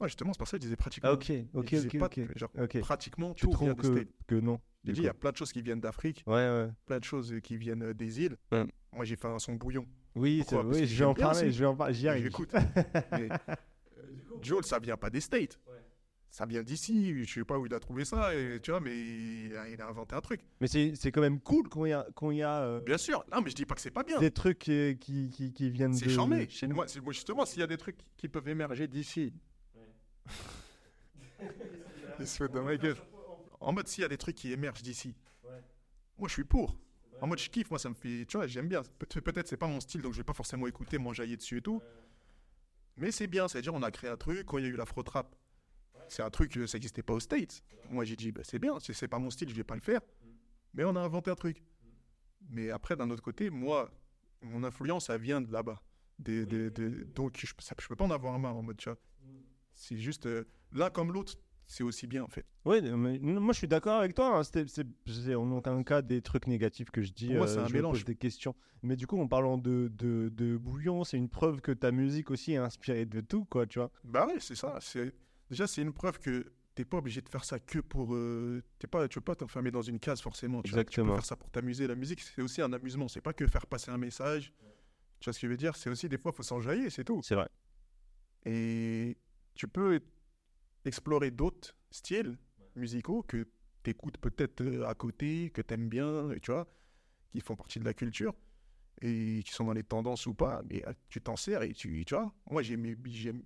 Ouais, justement, c'est pour ça que je disais pratiquement. Ah, ok, ok, Je ok, pas- ok. genre, ok. Pratiquement Tu tout trouves vient des que, States. que non J'ai dit, il y a plein de choses qui viennent d'Afrique, Ouais, ouais. plein de choses qui viennent euh, des îles. Ouais. Moi, j'ai fait un son bouillon. Oui, Pourquoi? oui je vais en parler, je vais en parler, j'y arrive. J'écoute. [laughs] Mais, Joel, ça vient pas des States. Ça vient d'ici. Je sais pas où il a trouvé ça, et, tu vois, mais il a, il a inventé un truc. Mais c'est c'est quand même cool quand il y a, quand il y a euh, Bien sûr. Non, mais je dis pas que c'est pas bien. des trucs qui, qui, qui, qui viennent C'est de charmé. chez nous. Moi, c'est- moi, justement, s'il y a des trucs qui peuvent émerger d'ici. [laughs] Il se fait dans ma gueule. En mode, s'il y a des trucs qui émergent d'ici, moi, je suis pour. En mode, je kiffe, moi, ça me fait. Tu vois, j'aime bien. Peut- Peut-être, c'est pas mon style, donc je vais pas forcément écouter, m'enjailler dessus et tout. Mais c'est bien, c'est-à-dire, on a créé un truc, quand il y a eu l'afro-trap, c'est un truc, ça n'existait pas aux States. Moi, j'ai dit, bah, c'est bien, c'est pas mon style, je vais pas le faire. Mais on a inventé un truc. Mais après, d'un autre côté, moi, mon influence, elle vient de là-bas. Donc, je, ça- je peux pas en avoir marre en mode, tu vois. C'est juste, euh, l'un comme l'autre, c'est aussi bien, en fait. Oui, mais moi je suis d'accord avec toi. hein, C'est en aucun cas des trucs négatifs que je dis. Pour moi, euh, c'est un je mélange. pose des questions. Mais du coup, en parlant de, de, de bouillon, c'est une preuve que ta musique aussi est inspirée de tout, quoi, tu vois. Bah ouais, c'est ça. Déjà, c'est une preuve que t'es pas obligé de faire ça que pour... euh, t'es pas, tu peux pas t'enfermer dans une case, forcément. Tu vois. Tu Exactement. peux faire ça pour t'amuser. La musique, c'est aussi un amusement. C'est pas que faire passer un message. Tu vois ce que je veux dire? C'est aussi, des fois, faut s'enjailler, c'est tout. C'est vrai. Et tu peux explorer d'autres styles musicaux que tu écoutes peut-être euh, à côté, que tu aimes bien, tu vois, qui font partie de la culture et qui sont dans les tendances ou pas, mais euh, tu t'en sers et tu, tu vois. Moi, j'aime.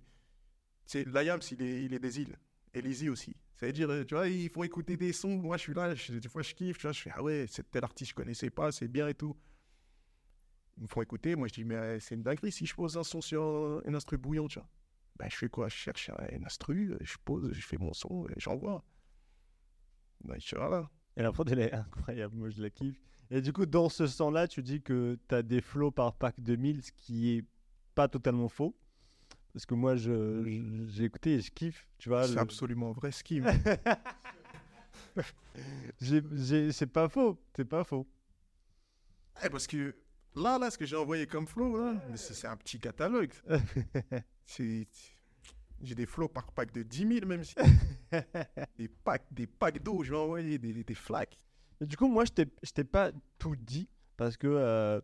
c'est Liams, il est, il est des îles. Et aussi. Ça veut dire, euh, tu vois, il faut écouter des sons. Moi, je suis là, je- des fois, je kiffe, tu vois, je fais, ah ouais, c'est tel artiste, je connaissais pas, c'est bien et tout. Ils me font écouter, moi, je dis, mais c'est une dinguerie si je pose un son sur un instru bouillon, tu vois. Ben, je fais quoi? Je cherche un, instru, je pose, je fais mon son et j'envoie. Ben, je suis là. Et la prod, elle est incroyable. Moi, je la kiffe. Et du coup, dans ce sens-là, tu dis que tu as des flows par pack 2000, ce qui est pas totalement faux. Parce que moi, je- j'ai écouté et je kiffe. Tu vois, C'est le- absolument vrai ce qui [laughs] c'est pas faux. C'est pas faux. Eh, parce que là, là, ce que j'ai envoyé comme flow, là, c'est un petit catalogue. [laughs] J'ai des flows par pack de 10 000, même si. [laughs] des packs, des packs d'eau, je vais envoyer des, des flaques. Et du coup, moi, je t'ai pas tout dit parce que euh,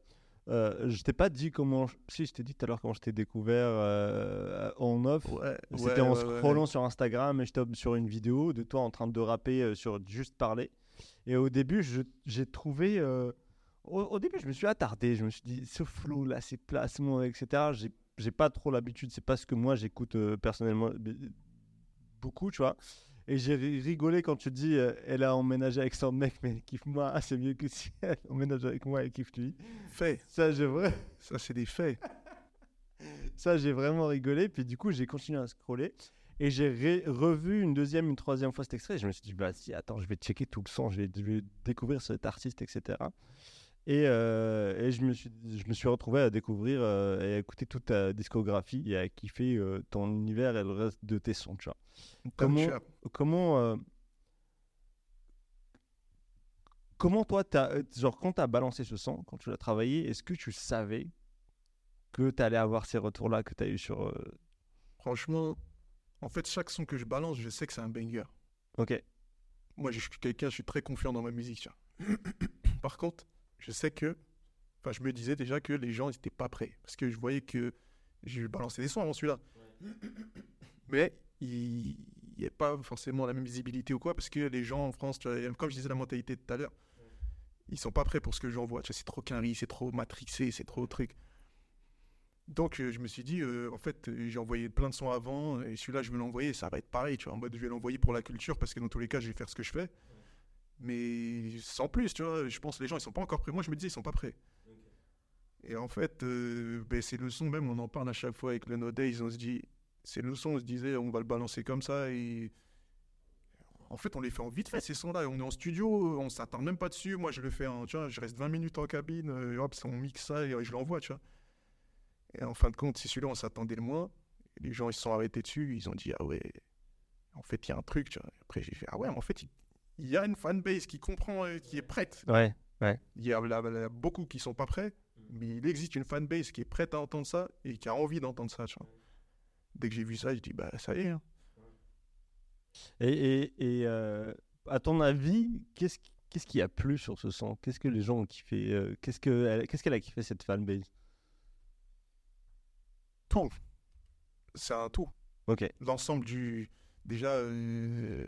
euh, je t'ai pas dit comment. je- Si, je t'ai dit tout à l'heure comment je t'ai découvert euh, en off. Ouais, C'était en scrollant sur Instagram et je tombe sur une vidéo de toi en train de rapper sur Juste Parler. Et au début, j'ai trouvé. au, au début, je me suis attardé. Je me suis dit, ce flow là, ces placements, etc. J'ai- J'ai pas trop l'habitude. C'est pas ce que moi j'écoute euh, personnellement beaucoup, tu vois. Et j'ai ri- rigolé quand tu dis, euh, elle a emménagé avec son mec, mais elle kiffe moi. Ah, [laughs] c'est mieux que si [laughs] elle emménage avec moi, elle kiffe lui. Fait. Ça, j'ai vrai. Ça, c'est des faits. [laughs] Ça, j'ai vraiment rigolé. Puis du coup, j'ai continué à scroller. Et j'ai revu une deuxième, une troisième fois cet extrait. Et je me suis dit, bah si, attends, je vais checker tout le son, je vais, je vais découvrir cet artiste, etc. Et, euh, et je, me suis, je me suis retrouvé à découvrir euh, et à écouter toute ta discographie et à kiffer euh, ton univers et le reste de tes sons, tu vois. Comment- tu as- Comment, comment toi, t'as, euh, genre, quand tu as balancé ce son, quand tu l'as travaillé, est-ce que tu savais que tu allais avoir ces retours-là que tu as eu sur. Franchement, en fait, chaque son que je balance, je sais que c'est un banger. Ok. Moi, je suis quelqu'un, je suis très confiant dans ma musique. tu vois. [coughs] Par contre, je sais que. Enfin, je me disais déjà que les gens n'étaient pas prêts. Parce que je voyais que. J'ai balancé des sons avant celui-là. Mais il n'y a pas forcément la même visibilité ou quoi. Parce que les gens en France, comme je disais la mentalité de tout à l'heure, ils sont pas prêts pour ce que j'envoie. C'est trop quinri, c'est trop matrixé, c'est trop truc. Donc, euh, je me suis dit, euh, en fait, euh, j'ai envoyé plein de sons avant, et celui-là, je vais l'envoyer, ça va être pareil, tu vois, en mode, je vais l'envoyer pour la culture, parce que dans tous les cas, je vais faire ce que je fais. Mais sans plus, tu vois, je pense que les gens, ils sont pas encore prêts. Moi, je me disais, ils sont pas prêts. Et en fait, euh, ben, c'est le son, même, on en parle à chaque fois avec le No Days, on se dit, c'est le son, on se disait, on va le balancer comme ça, et en fait, on les fait en vite fait, ces sons-là. On est en studio, on s'attarde même pas dessus. Moi, je le fais en, tu vois, je reste 20 minutes en cabine, euh, et hop, on mixe ça et je l'envoie, tu vois. Et en fin de compte, c'est celui-là, on s'attendait le moins. Et les gens, ils se sont arrêtés dessus, ils ont dit, ah ouais, en fait, il y a un truc, tu vois. Après, j'ai fait, ah ouais, mais en fait, il il y a une fanbase qui comprend, euh, qui est prête. Ouais. Il y a, beaucoup qui sont pas prêts, mais il existe une fanbase qui est prête à entendre ça et qui a envie d'entendre ça, tu vois. Dès que j'ai vu ça, je dis, bah, ça y est, hein. Et, et, et, euh, à ton avis, qu'est-ce qui- qu'est-ce qui a plu sur ce son? Qu'est-ce que les gens ont kiffé euh, Qu'est-ce que- qu'est-ce qu'elle a kiffé cette fanbase? Tout. C'est un tout. Ok. l'ensemble du. Déjà, euh,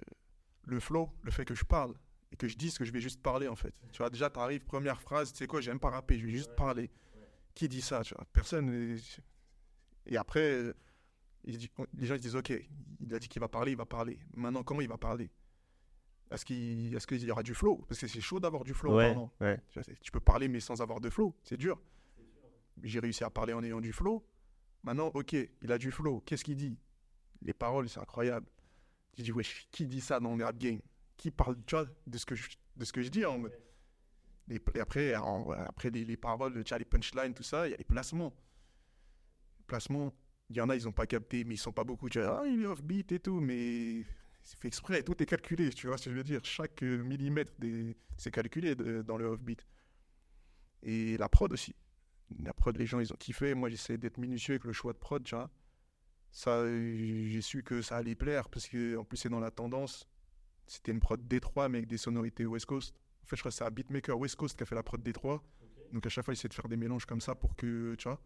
le flow, le fait que je parle et que je dise que je vais juste parler en fait. Tu vois, déjà, t'arrives, première phrase, tu sais quoi, j'aime pas rapper, je vais juste parler. Qui dit ça, tu vois? Personne. Et après, les gens ils se disent, ok, il a dit qu'il va parler, il va parler. Maintenant, comment il va parler? Est-ce qu'il est y aura du flow? Parce que c'est chaud d'avoir du flow Ouais. Ouais. Tu, tu peux parler mais sans avoir de flow, c'est dur. J'ai réussi à parler en ayant du flow. Maintenant, ok, il a du flow. Qu'est-ce qu'il dit? Les paroles, c'est incroyable. Tu dis, wesh, qui dit ça dans le rap game? Qui parle, tu vois, de ce que je, de ce que je dis. Et, après, après les, les paroles, les punchlines, tout ça, il y a les placements. Les placements, il y en a, ils n'ont pas capté, mais ils sont pas beaucoup. Tu vois, ah, il est off-beat et tout, mais c'est fait exprès, tout est calculé, tu vois ce que je veux dire? Chaque millimètre, c'est calculé dans le off-beat. Et la prod aussi. La prod, les gens, ils ont kiffé. Moi, j'essaie d'être minutieux avec le choix de prod, tu vois. Ça, euh, j'ai su que ça allait plaire parce que, en plus, c'est dans la tendance. C'était une prod D3, mais avec des sonorités West Coast. En fait, je crois que c'est un beatmaker West Coast qui a fait la prod D3. Donc, à chaque fois, il essaie de faire des mélanges comme ça pour que, tu vois.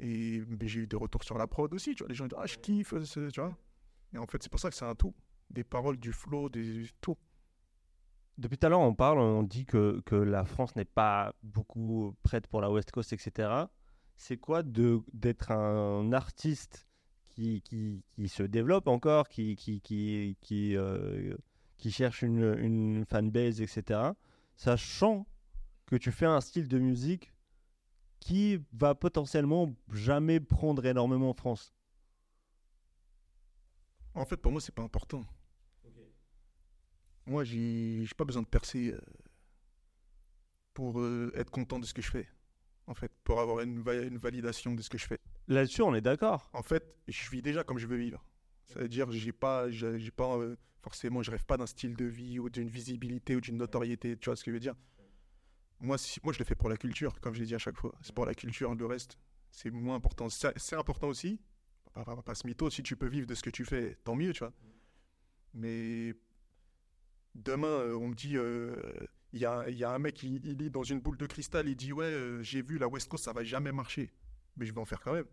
Et j'ai eu des retours sur la prod aussi, tu vois. Les gens disent, ah, je kiffe, c'est- tu vois. Et en fait, c'est pour ça que c'est un tout. Des paroles, du flow, des tout. Depuis tout à l'heure, on parle, on dit que, que la France n'est pas beaucoup prête pour la West Coast, etc. C'est quoi d'être un artiste qui, qui, qui se développe encore, qui, qui, qui, qui, euh, qui cherche une, une fanbase, etc. Sachant que tu fais un style de musique qui va potentiellement jamais prendre énormément en France? En fait, pour moi, c'est pas important. Moi, j'ai j'ai pas besoin de percer euh, pour euh, être content de ce que je fais. En fait, pour avoir une, va- une validation de ce que je fais. Là-dessus, on est d'accord. En fait, je vis déjà comme je veux vivre. C'est-à-dire, j'ai pas, j'ai pas euh, forcément, je rêve pas d'un style de vie ou d'une visibilité ou d'une notoriété. Tu vois ce que je veux dire Moi, si, moi, je le fais pour la culture, comme je l'ai dit à chaque fois. C'est pour la culture. Le reste, c'est moins important. C'est important aussi. Pas, pas se mytho. Si tu peux vivre de ce que tu fais, tant mieux, tu vois. Mais demain, euh, on me dit, euh, il y, a, il y a un mec, il, il est dans une boule de cristal, il dit, ouais, euh, j'ai vu la West Coast, ça va jamais marcher. Mais je vais en faire quand même.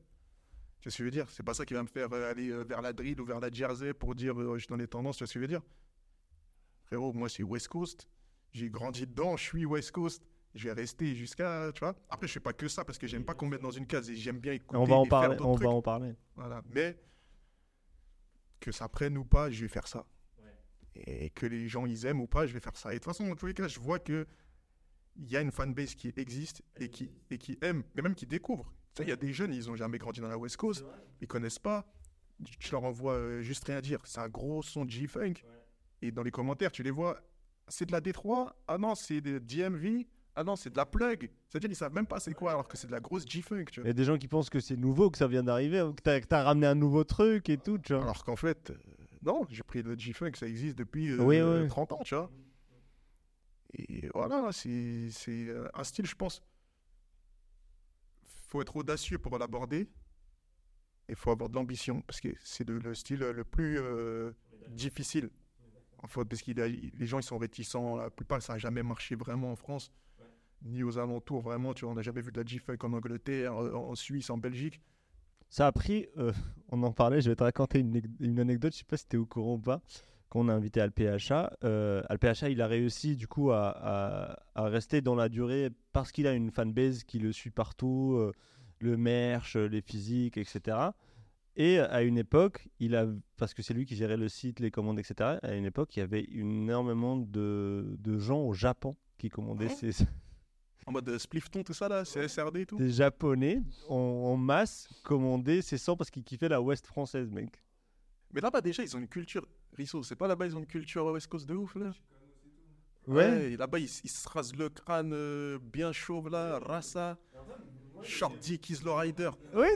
Tu vois ce que je veux dire? C'est pas ça qui va me faire euh, aller euh, vers la drill ou vers la jersey pour dire euh, je suis dans les tendances, tu vois ce que je veux dire? Frérot, moi c'est West Coast, j'ai grandi dedans, je suis West Coast, je vais rester jusqu'à, tu vois? Après je fais pas que ça parce que j'aime pas qu'on me mette dans une case et j'aime bien écouter On va en parler. On trucs. va en parler. Voilà, mais que ça prenne ou pas, je vais faire ça. Et que les gens ils aiment ou pas, je vais faire ça. Et de toute façon, dans tous les cas, je vois que il y a une fanbase qui existe et qui, et qui aime, mais même qui découvre. Tu sais, il y a des jeunes, ils ont jamais grandi dans la West Coast, ils connaissent pas. tu leur envoies euh, juste rien dire. C'est un gros son G-Funk. Et dans les commentaires, tu les vois, c'est de la D3, ah non, c'est de DMV, ah non, c'est de la plug. C'est-à-dire, ils savent même pas c'est quoi, alors que c'est de la grosse G-Funk, tu Il y a des gens qui pensent que c'est nouveau, que ça vient d'arriver, que t'as, que t'as ramené un nouveau truc et tout, tu vois. Alors qu'en fait, euh, non, j'ai pris le G-Funk, ça existe depuis euh, Oui, oui. 30 ans, tu vois. Et voilà, c'est euh, un style, je pense. faut être audacieux pour l'aborder. Et faut avoir de l'ambition, parce que c'est le, le style le plus euh, difficile. En fait, parce que les gens, ils sont réticents. La plupart, ça n'a jamais marché vraiment en France, ni aux alentours, vraiment. Tu vois, on n'a jamais vu de la G-Funk en Angleterre, euh, en Suisse, en Belgique. Ça a pris, euh, [laughs] on en parlait, je vais te raconter une, nec- une anecdote, je sais pas si tu es au courant ou pas, qu'on a invité Al PHA. Euh, Al PHA, il a réussi du coup à, à- à rester dans la durée parce qu'il a une fanbase qui le suit partout, euh, le merch, euh, les physiques, etc. Et à une époque, il a, parce que c'est lui qui gérait le site, les commandes, etc. À une époque, il y avait énormément de, de gens au Japon qui commandaient Ouais. ses, [laughs] En mode euh, spliffton, tout ça là, CSRD et tout. des japonais en, masse commandaient ces sons parce qu'ils kiffaient la West française, mec. Mais là-bas, déjà, ils ont une culture. Risso, c'est pas là-bas, ils ont une culture West Coast de ouf, là? Ouais. là-bas, ils, ils se rasent le crâne euh, bien chauve, là, rasa. Short dick is low rider. Oui,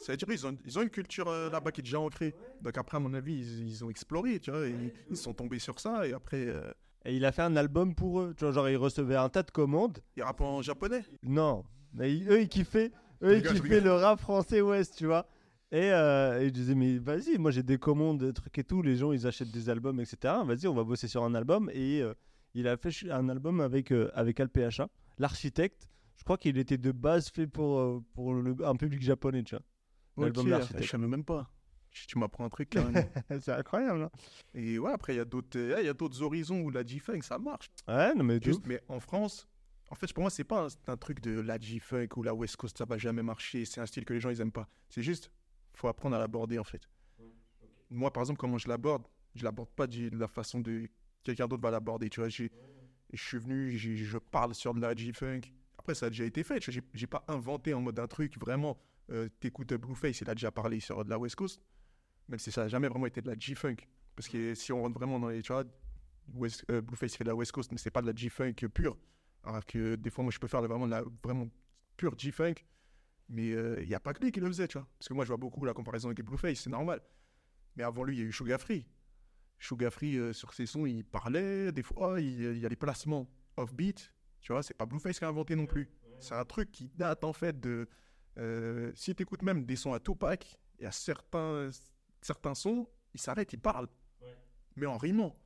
C'est-à-dire, ils ont, ils ont une culture euh, là-bas qui est déjà ancrée. Donc, après, à mon avis, ils, ils ont exploré, tu vois. et Ils, ils sont tombés sur ça, et après, euh, Et il a fait un album pour eux. Tu vois, genre, il recevait un tas de commandes. ils rappent en japonais? Non. Mais ils- eux, ils kiffaient, eux, ils rigole, je kiffaient rigole. le rap français ouest, tu vois. Et, euh, et je disais, mais vas-y, moi j'ai des commandes, des trucs et tout. Les gens, ils achètent des albums, etc. Vas-y, on va bosser sur un album. Et euh, il a fait ch- un album avec, euh, avec Alpha, l'architecte. Je crois qu'il était de base fait pour, euh, pour le- un public japonais, tu vois. L'album Ok, d'architecte. Je savais même pas. Tu m'apprends un truc, [laughs] carrément. C'est incroyable, hein. et ouais, après, il y a d'autres euh, il y a d'autres horizons où la G-Funk, ça marche. Ouais, non, mais Juste, mais en France, en fait, pour moi, c'est pas un, truc de la G-Funk ou la West Coast, ça va jamais marcher. C'est un style que les gens, ils aiment pas. C'est juste, faut apprendre à l'aborder, en fait. Moi, par exemple, comment je l'aborde, je l'aborde pas de la façon de quelqu'un d'autre va l'aborder. Tu vois, j'ai- je suis venu, je parle sur de la G-Funk. Après, ça a déjà été fait. J'ai j'ai pas inventé en mode un truc vraiment. Euh, T'écoutes Blueface, il a déjà parlé sur de la West Coast. Même si ça n'a jamais vraiment été de la G-Funk. Parce que si on rentre vraiment dans les. Vois, West- euh, Blueface fait de la West Coast, mais c'est pas de la G-Funk pure. Alors que des fois, moi, je peux faire vraiment de la vraiment pure G-Funk. Mais il n'y a pas que lui qui le faisait, tu vois. Parce que moi, je vois beaucoup la comparaison avec Blueface, c'est normal. Mais avant lui, il y a eu Sugar Free. Sugar Free, euh, sur ses sons, il parlait. Des fois, il, y a des placements off-beat. Tu vois, c'est pas Blueface qui a inventé non plus. C'est un truc qui date, en fait, de. euh, si tu écoutes même des sons à Tupac, il y a certains, certains sons, ils s'arrêtent, ils parlent. Mais en rimant.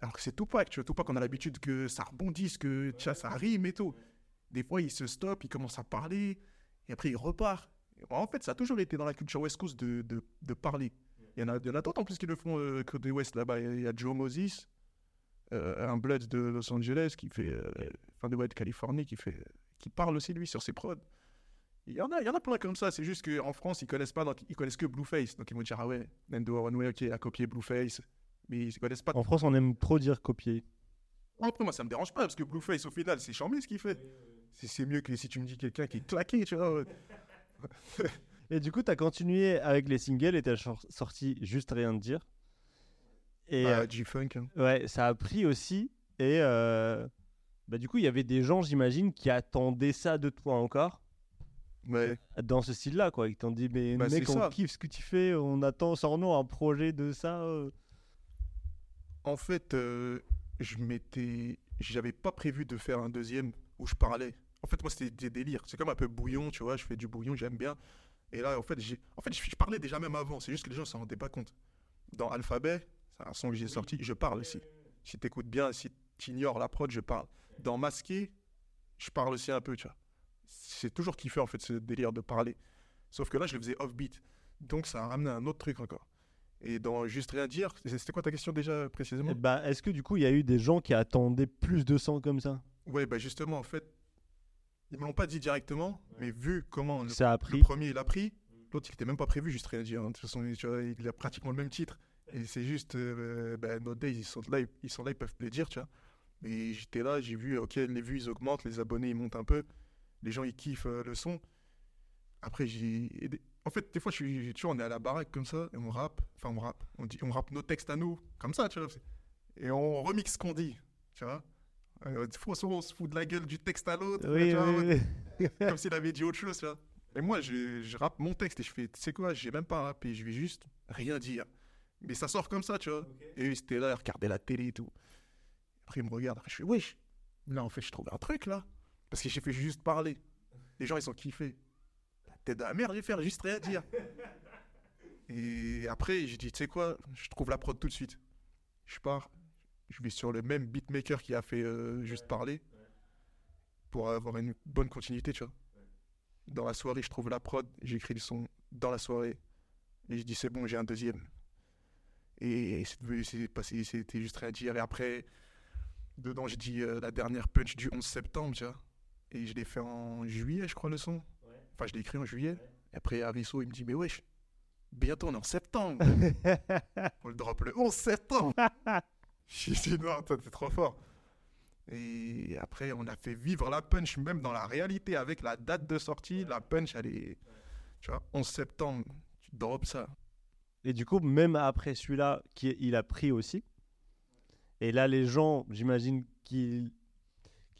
Alors que c'est Tupac, tu vois. Tupac, on a l'habitude que ça rebondisse, que ça rime et tout. Des fois, il se stoppe, il commence à parler, et après, il repart. En fait, ça a toujours été dans la culture West Coast de, de, de parler. Il y en a, a d'autres en plus qui le font euh, côté Ouest là-bas. Il y a Joe Moses, euh, un Blood de Los Angeles qui fait, euh, enfin de, de Californie, qui fait, qui parle aussi lui sur ses prods. Il y en a, il y en a plein comme ça. C'est juste qu'en France, ils connaissent pas, donc ils connaissent que Blueface. Donc ils vont dire ah ouais, Nando Runway, ok, a copié Blueface, mais ils connaissent pas. En France, on aime trop dire copier. Après moi, ça me dérange pas parce que Blueface au final, c'est charmé ce qu'il fait. C'est- C'est mieux que si tu me dis quelqu'un qui est claqué, tu vois. [laughs] Et du coup, tu as continué avec les singles et tu as sorti juste rien de dire. Et Bah, euh, G-Funk. hein. ouais, ça a pris aussi. Et euh, bah, du coup, il y avait des gens, j'imagine, qui attendaient ça de toi encore. Ouais. Dans ce style-là, quoi. Ils t'ont dit, mais Bah, mec, on ça. kiffe ce que tu fais, on attend, sors-nous un projet de ça. euh. En fait, euh, je m'étais, j'avais pas prévu de faire un deuxième où je parlais. En fait, moi, c'était des délires. C'est comme un peu bouillon, tu vois. Je fais du bouillon, j'aime bien. Et là, en fait, j'ai, en fait, je, je parlais déjà même avant. C'est juste que les gens s'en rendaient pas compte. Dans Alphabet, c'est un son que j'ai sorti, je parle aussi. Si t'écoutes bien, si t'ignores la prod, je parle. Dans Masqué, je parle aussi un peu, tu vois. C'est toujours kiffé, en fait, ce délire de parler. Sauf que là, je le faisais off-beat. Donc, ça a ramené un autre truc encore. Et dans Juste Rien Dire, c'était quoi ta question déjà précisément? Et bah, Est-ce que du coup, il y a eu des gens qui attendaient plus de sang comme ça? Ouais, bah justement, en fait, ils me l'ont pas dit directement, mais vu comment le, Ça a le pris. premier il a pris, l'autre il était même pas prévu, juste rien dire. hein. De toute façon, tu vois, il a pratiquement le même titre. Et c'est juste, euh, bah, Days, ils sont là, ils- ils sont là, ils peuvent le dire, tu vois. Mais j'étais là, j'ai vu, ok, les vues ils augmentent, les abonnés ils montent un peu, les gens ils kiffent euh, le son. Après, j'ai. En fait, des fois, je suis, tu vois, on est à la baraque comme ça, et on rappe, enfin, on rappe, on, dit, on rappe nos textes à nous, comme ça, tu vois. Et on remixe ce qu'on dit, tu vois. Euh, Des fois, on se fout de la gueule du texte à l'autre, Oui, oui, oui. comme s'il avait dit autre chose, tu vois. Et moi, je, je rappe mon texte et je fais, tu sais quoi, j'ai même pas rappé, je vais juste rien dire. Mais ça sort comme ça, tu vois. Et eux, ils étaient là, ils regardaient la télé et tout. Après, ils me regardent, après, je fais, wesh, là, en fait, je trouve un truc, là. Parce que j'ai fait juste parler. Les gens, ils ont kiffé. La tête de la merde, je vais faire juste rien dire. Et après, j'ai dit, tu sais quoi, je trouve la prod tout de suite. Je pars, je vais sur le même beatmaker qui a fait euh, juste parler pour avoir une bonne continuité, tu vois. Dans la soirée, je trouve la prod, j'écris le son dans la soirée. Et je dis, c'est bon, j'ai un deuxième. Et c'était juste rien à dire. Et après, dedans, j'ai dit euh, la dernière punch du 11 septembre, tu vois. Et je l'ai fait en juillet, je crois, le son. Enfin, je l'ai écrit en juillet. Et après, Arisso, il me dit, mais wesh, bientôt on est en septembre. [laughs] on le drop le 11 septembre. [laughs] je dis, non, toi, t'es trop fort. Et après, on a fait vivre la punch, même dans la réalité, avec la date de sortie. La punch, elle est, tu vois, 11 septembre, tu drops ça. Et du coup, même après celui-là, qui, il a pris aussi. Et là, les gens, j'imagine qu'ils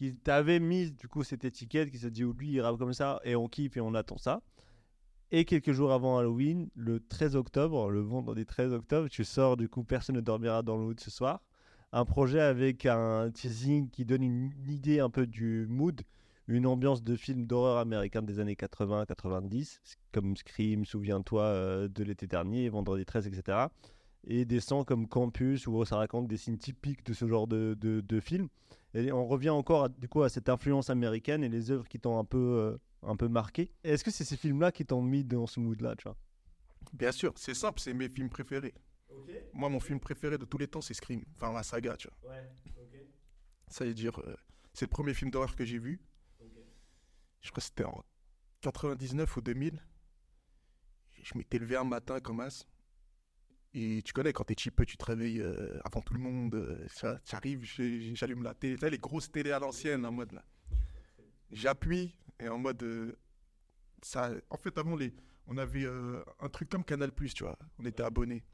qu'ils t'avaient mis du coup cette étiquette, qui se dit lui il rappe comme ça et on kiffe et on attend ça. Et quelques jours avant Halloween, le 13 octobre, le vendredi 13 octobre, tu sors du coup Personne ne dormira dans le hood ce soir. Un projet avec un teasing qui donne une idée un peu du mood, une ambiance de film d'horreur américain des années 80-90, comme Scream, Souviens-toi euh, de l'été dernier, Vendredi 13, etc. Et des sons comme Campus, où ça raconte des signes typiques de ce genre de, de, de film. Et on revient encore à, du coup à cette influence américaine et les œuvres qui t'ont un peu, euh, un peu marqué. Est-ce que c'est ces films-là qui t'ont mis dans ce mood-là, tu vois? Bien sûr, c'est simple, c'est mes films préférés. Moi, mon film préféré de tous les temps, c'est Scream. Enfin, la saga, tu vois. Ça veut dire, euh, c'est le premier film d'horreur que j'ai vu. Je crois que c'était en 99 ou 2000. Je m'étais levé un matin comme as. Et tu connais, quand t'es cheap, tu te réveilles euh, avant tout le monde. euh, ça, j'allume la télé. Tu les grosses télés à l'ancienne, en mode là. J'appuie et en mode. euh, ça, en fait, avant, les, on avait euh, un truc comme Canal, tu vois. On était abonnés.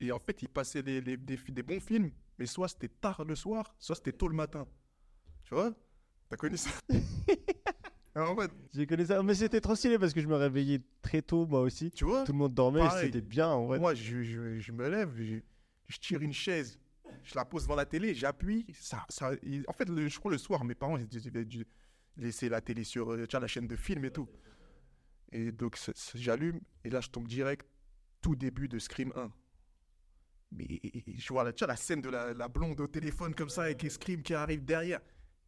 Et en fait, ils passaient des, des bons films, mais soit c'était tard le soir, soit c'était tôt le matin. Tu vois? T'as connu ça? [laughs] En mode, J'ai connu ça, mais c'était trop stylé parce que je me réveillais très tôt moi aussi. tu vois Tout le monde dormait, c'était bien en vrai. Moi, je, je- je me lève, je, je tire une chaise, je la pose devant la télé, j'appuie. Ça, en fait, le, je crois le soir, mes parents ils avaient dû laisser la télé sur euh, la chaîne de films et tout. Et donc, j'allume, et là, je tombe direct, tout début de Scream 1. Mais je vois la, scène de la, la blonde au téléphone comme ça, avec Scream qui arrive derrière.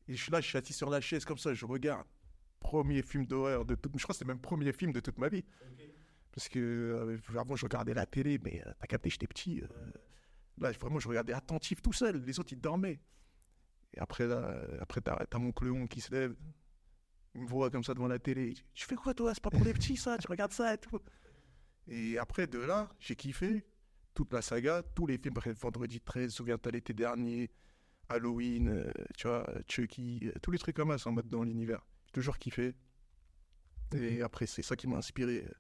Et je suis là, je suis assis sur la chaise comme ça, je regarde. Premier film d'horreur de toute... Je crois que c'est même premier film de toute ma vie. Parce que euh, avant, je regardais la télé, mais euh, t'as capté, j'étais petit. euh, là, vraiment, je regardais attentif tout seul. Les autres, ils dormaient. Et après, là, euh, après t'as, t'as mon cléon qui se lève. Il me voit comme ça devant la télé. Tu fais quoi, toi? C'est pas pour les petits, ça? Tu regardes ça et tout. Et après, de là, j'ai kiffé toute la saga, tous les films. Bref, Vendredi 13, Souviens-toi l'été dernier, Halloween, euh, tu vois, Chucky, euh, tous les trucs comme ça en mode dans l'univers. J'ai toujours kiffé. Et après, c'est ça qui m'a inspiré euh,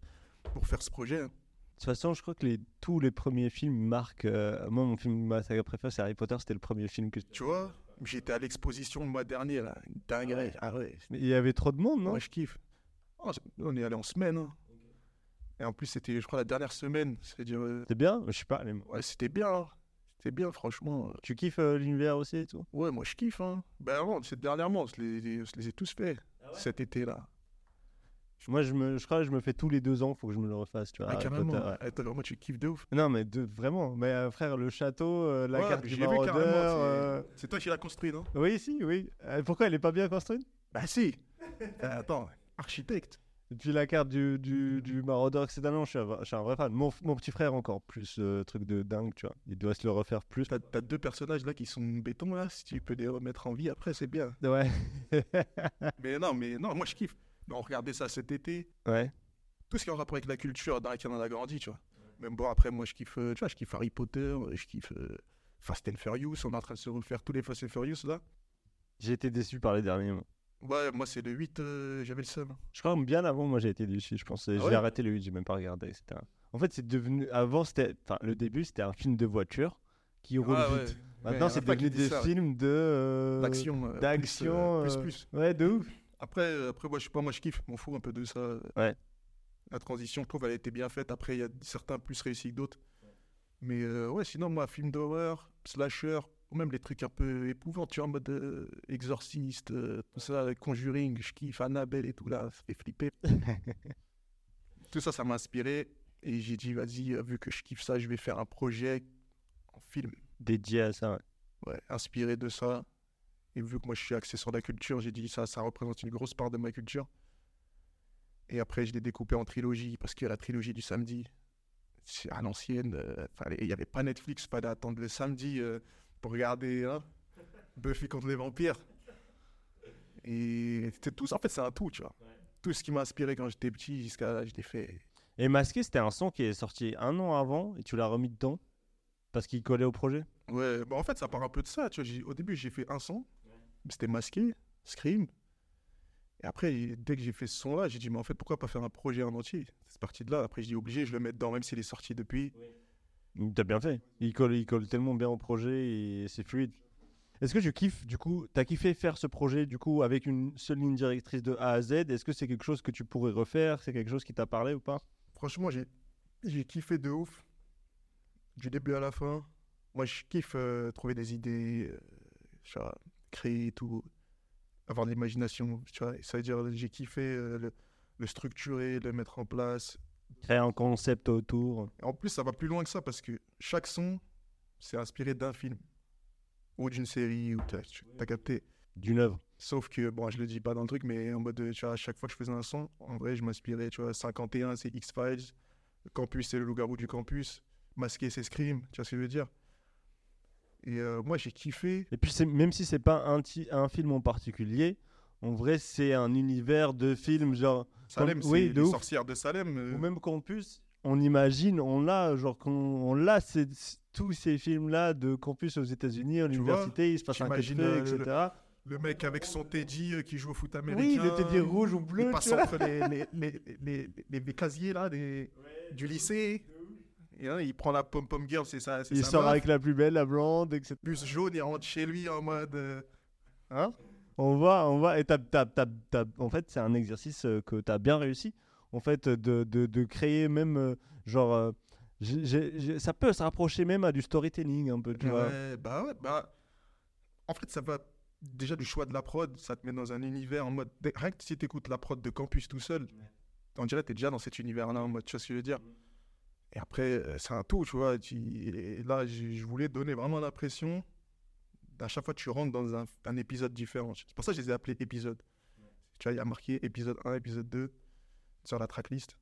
pour faire ce projet. hein. De toute façon, je crois que les, tous les premiers films marquent. euh, moi, mon film, ma saga préférée, c'est Harry Potter. C'était le premier film que. Tu vois, j'étais à l'exposition le mois dernier, là. Dinguerie. Ah ouais, Mais il y avait trop de monde, non? Moi je kiffe. Oh, on est allé en semaine. hein. Et en plus, c'était, je crois, la dernière semaine. Euh, C'était bien? Je sais pas. ouais, c'était bien. hein. C'était bien, franchement. Tu kiffes euh, l'univers aussi et tout? Ouais, moi je kiffe. Hein. Ben non, c'est dernièrement, je les, les- je les ai tous faits cet été-là. Moi, je, me, je crois que je me fais tous les deux ans. Faut que je me le refasse. Tu vois, Ah, Harry carrément. Potter, ouais. Attends, vraiment, tu kiffes de ouf. Non, mais de, vraiment. Mais euh, frère, le château, euh, la Ouais, carte du c'est- euh, C'est toi qui l'as construit, non? Oui, si, oui. Euh, pourquoi elle est pas bien construite? Bah si. Attends, architecte. Puis la carte du, du, du maraudeur, etc. Non, je suis, un, vrai- je suis un vrai fan. Mon, mon petit frère, encore plus euh, truc de dingue, tu vois. Il doit se le refaire plus. T'as, deux personnages là qui sont béton là, si tu peux les remettre en vie après, c'est bien. Ouais. [laughs] Mais non, mais non, moi je kiffe. Mais on regardait ça cet été. ouais. Tout ce qui est en rapport avec la culture dans laquelle on a grandi, tu vois. Même bon, après, moi je kiffe, euh, tu vois, je kiffe Harry Potter, euh, je kiffe euh, Fast and Furious. On est en train de se refaire tous les Fast and Furious là. J'ai été déçu par les derniers. moi. Ouais, moi, c'est le 8, euh, j'avais le seum. Je crois que bien avant, moi j'ai été dessus. Je pense. j'ai Ah ouais arrêté le 8, j'ai même pas regardé. En fait, c'est devenu. Avant, c'était. Enfin, le début, c'était un film de voiture qui roule Ah, vite. ouais. Maintenant, c'est devenu des ça. films de. euh, D'action. euh, plus, d'action, Plus, plus. Ouais, de ouf. Après, après, moi, je sais pas, moi, je kiffe. M'en fous un peu de ça. Ouais. La transition, je trouve, elle a été bien faite. Après, il y a certains plus réussis que d'autres. Mais euh, ouais, sinon, moi, film d'horreur, slasher, ou même les trucs un peu épouvants, tu vois, en mode euh, exorciste, euh, tout ça, Conjuring, je kiffe, Annabelle et tout là, ça fait flipper. [laughs] tout ça, ça m'a inspiré. Et j'ai dit, vas-y, euh, vu que je kiffe ça, je vais faire un projet en film. Dédié à ça. ouais. Ouais, inspiré de ça. Et vu que moi je suis axé sur la culture, j'ai dit ça, ça représente une grosse part de ma culture. Et après, je l'ai découpé en trilogie parce que la trilogie du samedi, c'est à l'ancienne. euh, Il n'y avait pas Netflix, fallait attendre le samedi euh, pour regarder hein, Buffy contre les vampires. Et c'était tout. En fait, c'est un tout, tu vois. Tout ce qui m'a inspiré quand j'étais petit jusqu'à là, je l'ai fait. Et Masqué, c'était un son qui est sorti un an avant et tu l'as remis dedans parce qu'il collait au projet? Ouais, bah en fait, ça part un peu de ça. Tu vois, j'ai- au début, j'ai fait un son, c'était masqué, Scream. Et après, dès que j'ai fait ce son-là, j'ai dit, mais en fait, pourquoi pas faire un projet en entier? C'est parti de là. Après, j'ai dit, obligé, je le mets dedans, même s'il est sorti depuis. T'as bien fait. Il colle, tellement bien au projet et c'est fluide. Est-ce que tu kiffes, du coup, t'as kiffé faire ce projet, du coup, avec une seule ligne directrice de A à Z? Est-ce que c'est quelque chose que tu pourrais refaire? C'est quelque chose qui t'a parlé ou pas? Franchement, j'ai, kiffé de ouf. Du début à la fin. Moi, je kiffe euh, trouver des idées, euh, créer tout. Avoir de l'imagination, ça veut dire, j'ai kiffé euh, le structurer, le mettre en place, Créer un concept autour. En plus, ça va plus loin que ça parce que chaque son, c'est inspiré d'un film ou d'une série, ou t'as capté. D'une œuvre. Sauf que, bon, je le dis pas dans le truc, mais en mode, tu vois, à chaque fois que je faisais un son, en vrai, je m'inspirais, tu vois, 51, c'est X-Files, Campus, c'est le loup-garou du campus, Masqué, c'est Scream, tu vois ce que je veux dire Et euh, moi, j'ai kiffé. Et puis, même si c'est pas un film en particulier, en vrai, c'est un univers de films, genre. Salem, Comme- oui, c'est de les ouf. sorcières de Salem. euh, Ou même Campus, on imagine, on l'a, genre, on l'a, c'est- tous ces films-là de Campus aux États-Unis, à l'université, il se passe un feu, euh, le- etc. Le mec avec son Teddy euh, qui joue au foot américain. Oui, le Teddy rouge ou bleu, Il passe entre les, les, les, les, les- les casiers là, des, du lycée. Et hein, il prend la pom-pom girl, c'est ça. c'est Il sa sort meuf. avec la plus belle, la blonde, etc. Bus jaune, il rentre chez lui en mode. euh, Hein On voit, on voit, et t'as- t'as- t'as- t'as- en fait, c'est un exercice euh, que tu as bien réussi, en fait, de, de, créer même, euh, genre, euh, ça peut se rapprocher même à du storytelling, un peu, tu vois. Ouais, bah ouais, bah. En fait, ça va déjà du choix de la prod, ça te met dans un univers en mode. Rien que si t'écoutes la prod de campus tout seul, on dirait que t'es déjà dans cet univers-là en mode, tu vois ce que je veux dire Et après, c'est un tout, tu vois. et là, je voulais donner vraiment l'impression d'à chaque fois tu rentres dans un, un épisode différent. C'est pour ça que je les ai appelés épisodes. Tu vois, il y a marqué épisode 1, épisode 2 sur la tracklist.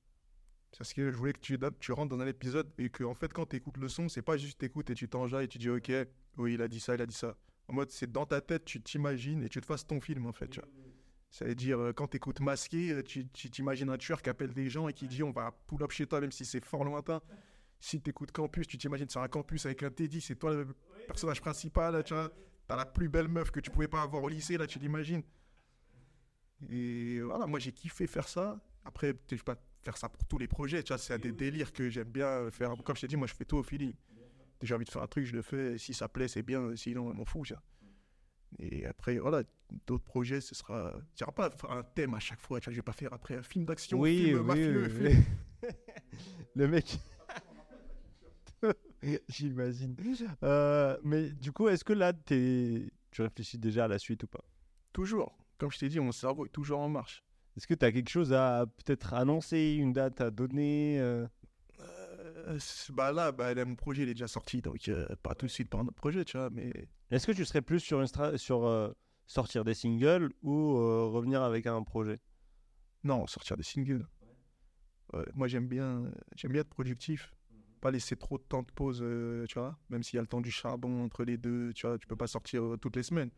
Parce que je voulais que tu, tu rentres dans un épisode et que, en fait, quand tu écoutes le son, c'est pas juste t'écoutes et tu t'enjailles et tu dis, ok, oui, il a dit ça, il a dit ça. En mode, c'est dans ta tête, tu t'imagines et tu te fasses ton film, en fait. Tu vois. Ça veut dire, euh, quand tu écoutes masqué, euh, tu t'imagines un tueur qui appelle des gens et qui dit, on va pull up chez toi, même si c'est fort lointain. Si tu écoutes campus, tu t'imagines sur un campus avec un Teddy, c'est toi le personnage principal, tu vois. T'as la plus belle meuf que tu pouvais pas avoir au lycée, là, tu l'imagines. Et voilà, moi j'ai kiffé faire ça. Après, je vais pas faire ça pour tous les projets, tu vois, c'est des délires que j'aime bien faire. Comme je t'ai dit, moi je fais tout au feeling. J'ai envie de faire un truc, je le fais. Si ça plaît, c'est bien. Sinon, je m'en vois. Et après, voilà, d'autres projets, ce sera. Tu pas un thème à chaque fois. Tu vois, je vais pas faire après un film d'action, Oui, film oui, mafieux. oui, film- oui. [laughs] Le mec. [laughs] [laughs] J'imagine. Euh, mais du coup, est-ce que là, tu réfléchis déjà à la suite ou pas? Toujours. Comme je t'ai dit, mon cerveau est toujours en marche. Est-ce que tu as quelque chose à peut-être annoncer, une date à donner euh? Euh, bah là, bah, là, mon projet il est déjà sorti, donc pas tout de suite par un autre projet, tu vois, mais Est-ce que tu serais plus sur, une stra- sur sortir des singles ou revenir avec un projet? Non, sortir des singles. Ouais, moi j'aime bien, j'aime bien être productif, pas laisser trop de temps de pause, euh, tu vois, même s'il y a le temps du charbon entre les deux, tu vois, tu peux pas sortir euh, toutes les semaines.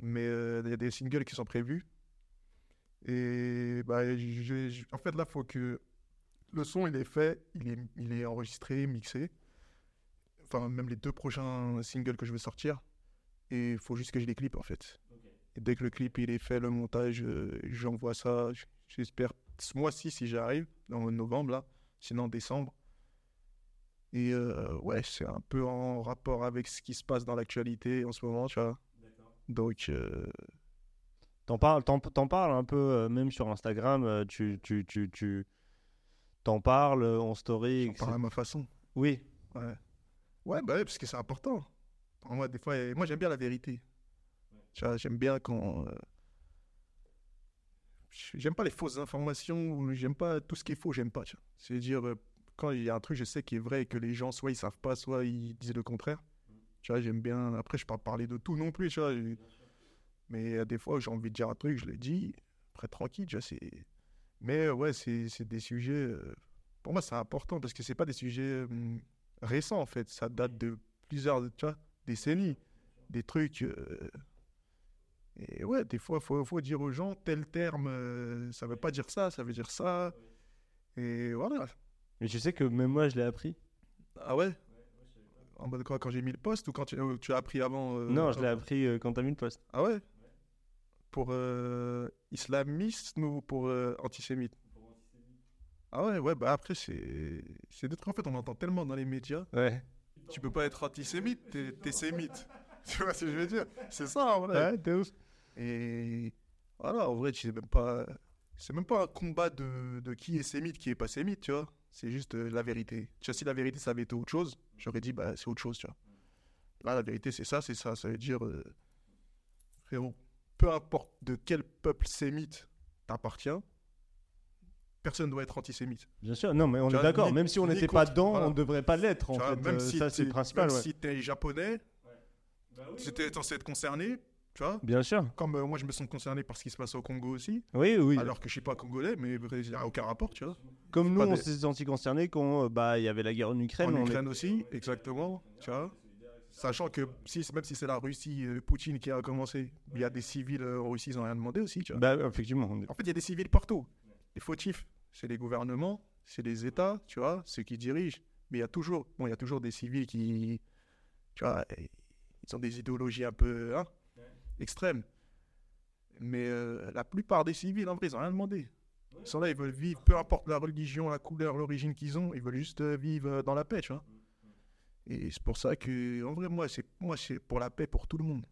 Mais euh, il y a des singles qui sont prévus. Et bah, je- en fait là, faut que le son il est fait, il est, il est enregistré, mixé. Enfin, même les deux prochains singles que je veux sortir. Et il faut juste que je les clips en fait. Et dès que le clip il est fait, le montage, euh, j'envoie ça. J'espère ce mois-ci si j'arrive, dans novembre là, sinon décembre. Et euh, ouais, c'est un peu en rapport avec ce qui se passe dans l'actualité en ce moment, tu vois. Donc, euh, T'en parles, t'en, parles un peu, euh, même sur Instagram, euh, tu, tu, tu, tu t'en parles en story. j'en parle à ma façon. Oui, Ouais. Ouais, bah ouais, parce que c'est important. Moi, des fois, moi, j'aime bien la vérité. Tu vois, j'aime bien quand. J'aime pas les fausses informations, j'aime pas tout ce qui est faux, j'aime pas. tu vois. C'est-à-dire, quand il y a un truc, je sais qui est vrai et que les gens, soit ils savent pas, soit ils disent le contraire. Tu vois, j'aime bien. Après, je peux pas parler de tout non plus, tu vois. Mais euh, des fois, j'ai envie de dire un truc, je le dis. Après, tranquille, tu vois, c'est. Mais euh, ouais, c'est des sujets. euh, Pour moi, c'est important parce que c'est pas des sujets récents, en fait. Ça date de plusieurs, décennies. Des trucs. Et ouais, des fois, il faut, faut dire aux gens, tel terme, euh, ça veut pas dire ça, ça veut dire ça. Et voilà. Mais tu sais que même moi, je l'ai appris. Ah ouais? En mode quoi, quand j'ai mis le poste ou quand tu, tu as appris avant euh, non, je l'ai appris euh, quand t'as mis le poste. Ah ouais? Pour euh, islamisme ou pour antisémite? Ah ouais, ouais, bah après, c'est c'est des trucs, en fait, on entend tellement dans les médias. Ouais. Tu peux pas être antisémite, t'es t'es sémite. [laughs] Tu vois ce que je veux dire? C'est ça, en vrai. Ouais, t'es ouf. Et voilà, en vrai, c'est même pas, c'est même pas un combat de, de qui est sémite, qui est pas sémite, tu vois. C'est juste euh, la vérité. Tu vois, si la vérité, ça avait été autre chose, j'aurais dit, bah, c'est autre chose, tu vois. Là, la vérité, c'est ça, c'est ça. Ça veut dire, euh, frérot, peu importe de quel peuple sémite t'appartiens, personne ne doit être antisémite. Bien sûr, non, mais on Tu est vois, d'accord. ni- Même si on n'était pas dedans, voilà. on ne devrait pas l'être, en Tu vois, fait. même Euh, si ça, c'est principal, même ouais. si t'es japonais, si t'es censé être concerné, tu vois. Bien sûr. Comme euh, moi, je me sens concerné par ce qui se passe au Congo aussi. Oui, oui. Alors que je suis pas congolais, mais il n'y a aucun rapport, tu vois. Comme nous, on des- s'est sentis concernés quand euh, bah, il y avait la guerre en Ukraine. En on est- Ukraine aussi, exactement, tu vois. Sachant que si, même si c'est la Russie, euh, Poutine qui a commencé, il y a des civils euh, en Russie, ils n'ont rien demandé aussi, tu vois. Bah, effectivement. on est- En fait, il y a des civils partout. Les fautifs, c'est les gouvernements, c'est les États, tu vois, ceux qui dirigent. Mais il y a toujours, bon, il y a toujours des civils qui, tu vois, ils ont des idéologies un peu hein, extrêmes. Mais euh, la plupart des civils, en vrai, ils n'ont rien demandé. Ils sont là, ils veulent vivre, peu importe la religion, la couleur, l'origine qu'ils ont, ils veulent juste euh, vivre euh, dans la paix, tu vois. Et c'est pour ça que, en vrai, moi, c'est pour la paix pour tout le monde.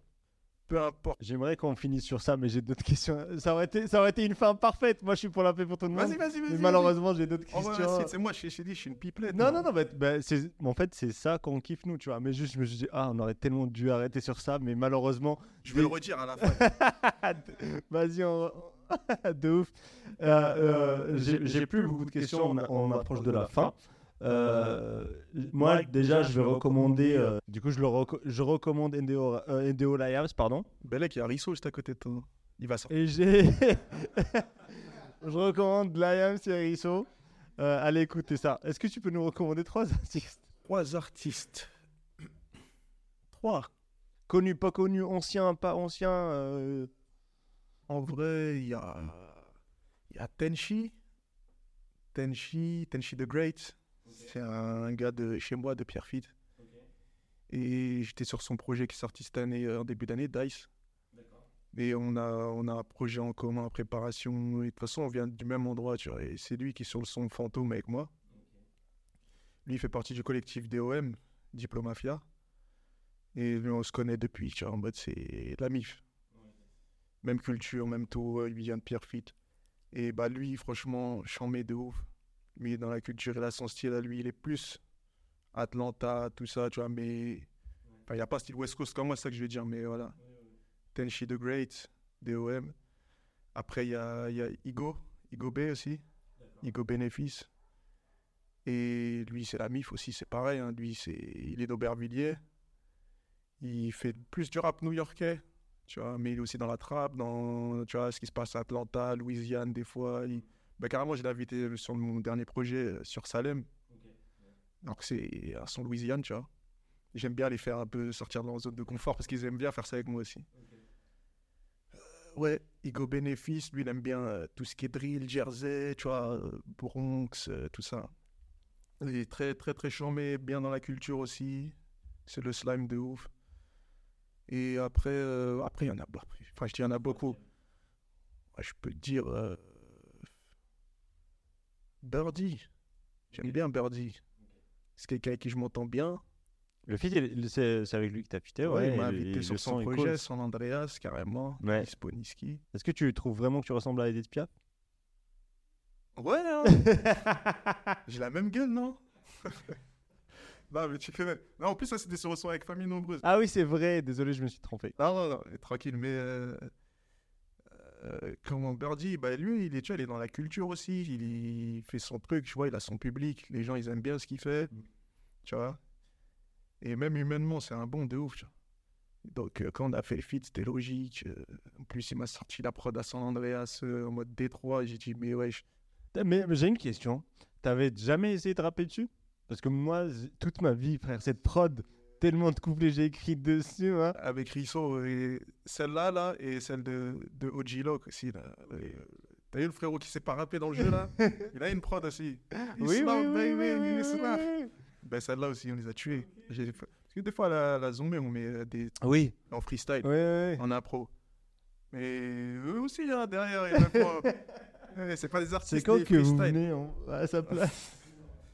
Peu importe. J'aimerais qu'on finisse sur ça, mais j'ai d'autres questions. Ça aurait, été, ça aurait été une fin parfaite. Moi, je suis pour la paix pour tout le monde. Vas-y, vas-y, vas-y. Malheureusement, j'ai d'autres questions. c'est- moi, je je dit, je suis une pipelette. Non, non, non, bah, bah, en fait, c'est ça qu'on kiffe, nous, tu vois. Mais juste, je me suis dit, ah, on aurait tellement dû arrêter sur ça, mais malheureusement. Je vais le redire à la fin. [laughs] Vas-y, on... [laughs] de ouf. Euh, euh, j'ai j'ai plus beaucoup de questions, on approche de la fin. Euh, moi, déjà, je vais recommander. euh, du coup, je, le reco- je recommande NDO, euh, Lions, pardon. Belek, il y a Risso juste à côté de toi. Il va sortir. Et j'ai. [laughs] je recommande Lions et Risso. Euh, allez écouter ça. Est-ce que tu peux nous recommander trois artistes? Trois artistes. Trois. Connus, pas connus, anciens, pas anciens euh, En vrai, il y a, il y a Tenchi. Tenchi, Tenchi the Great. C'est un gars de chez moi, de Pierrefitte. Et j'étais sur son projet qui est sorti cette année, euh, en début d'année, Dice. Et on a, on a un projet en commun en préparation. Et de toute façon, on vient du même endroit, tu vois. Et c'est lui qui est sur le son fantôme avec moi. Lui, il fait partie du collectif DOM, Diplomafia. Et lui, on se connaît depuis, tu vois, en mode, c'est de la mif. Même culture, même tout, euh, il vient de Pierrefitte. Et bah lui, franchement, chambé de ouf. Lui, dans la culture, il a son style à lui, il est plus Atlanta, tout ça, tu vois, mais... Enfin, il n'y a pas style West Coast comme moi, c'est ça que je veux dire, mais voilà. Tenchi the Great, DOM. Après, il y a, y a Igo, Igo B aussi, Igo Bénéfice. Et lui, c'est la MIF aussi, c'est pareil, hein. lui, c'est, il est d'Aubervilliers. Il fait plus du rap new-yorkais, tu vois, mais il est aussi dans la trappe, dans, tu vois, ce qui se passe à Atlanta, Louisiane, des fois. Il... Bah, carrément, j'ai invité sur mon dernier projet, euh, sur Salem. Donc, c'est un son Louisiane, tu vois. J'aime bien les faire un peu sortir de leur zone de confort parce qu'ils aiment bien faire ça avec moi aussi. Euh, ouais, Igo Bénéfice, lui, il aime bien euh, tout ce qui est drill, Jersey, tu vois, euh, Bronx, euh, tout ça. Il est très, très, très charmé, bien dans la culture aussi. C'est le slime de ouf. Et après, euh, après, il y en a, bah, enfin, je dis, il y en a beaucoup. Ouais, je peux te dire euh, Birdie. J'aime bien Birdie. C'est quelqu'un avec qui je m'entends bien. Le fit, il- c'est avec lui que t'as fité, ouais. il m'a invité et sur son son projet, cool. San Andreas, carrément. Ouais. Sponiski. Est-ce que tu trouves vraiment que tu ressembles à Edith Piaf? Ouais, hein. [laughs] J'ai la même gueule, non? [laughs] Non, mais tu connais. Non, en plus, ça, c'était sur le son avec Famille Nombreuse. Ah oui, c'est vrai, désolé, je me suis trompé. Non, non, non, tranquille, mais. euh, euh, comment Birdie, bah lui, il est, tu vois, il est dans la culture aussi. Il, il fait son truc, tu vois, il a son public. Les gens, ils aiment bien ce qu'il fait. Tu vois. Et même humainement, c'est un bon de ouf, tu vois. Donc, euh, quand on a fait le feat, c'était logique. euh, en plus, il m'a sorti la prod à San Andreas en mode Détroit. J'ai dit, mais wesh. Mais, mais j'ai une question. T'avais jamais essayé de rapper dessus? Parce que moi, toute ma vie, frère, cette prod, tellement de couplets j'ai écrit dessus. Hein. Avec Risso, et celle-là, là, et celle de, de OG Loc aussi, là. Et, euh, T'as vu le frérot qui s'est pas rappé dans le jeu, là? [laughs] Il a une prod aussi. Islam, baby, Islam. Ben, celle-là aussi, on les a tués. Parce que des fois, la, la zombie, on met euh, des... Oui, en freestyle, oui, oui. en impro. Mais eux aussi, hein, derrière, il y a Ouais, c'est pas des artistes, C'est quand des que vous venez en- à sa [laughs] place?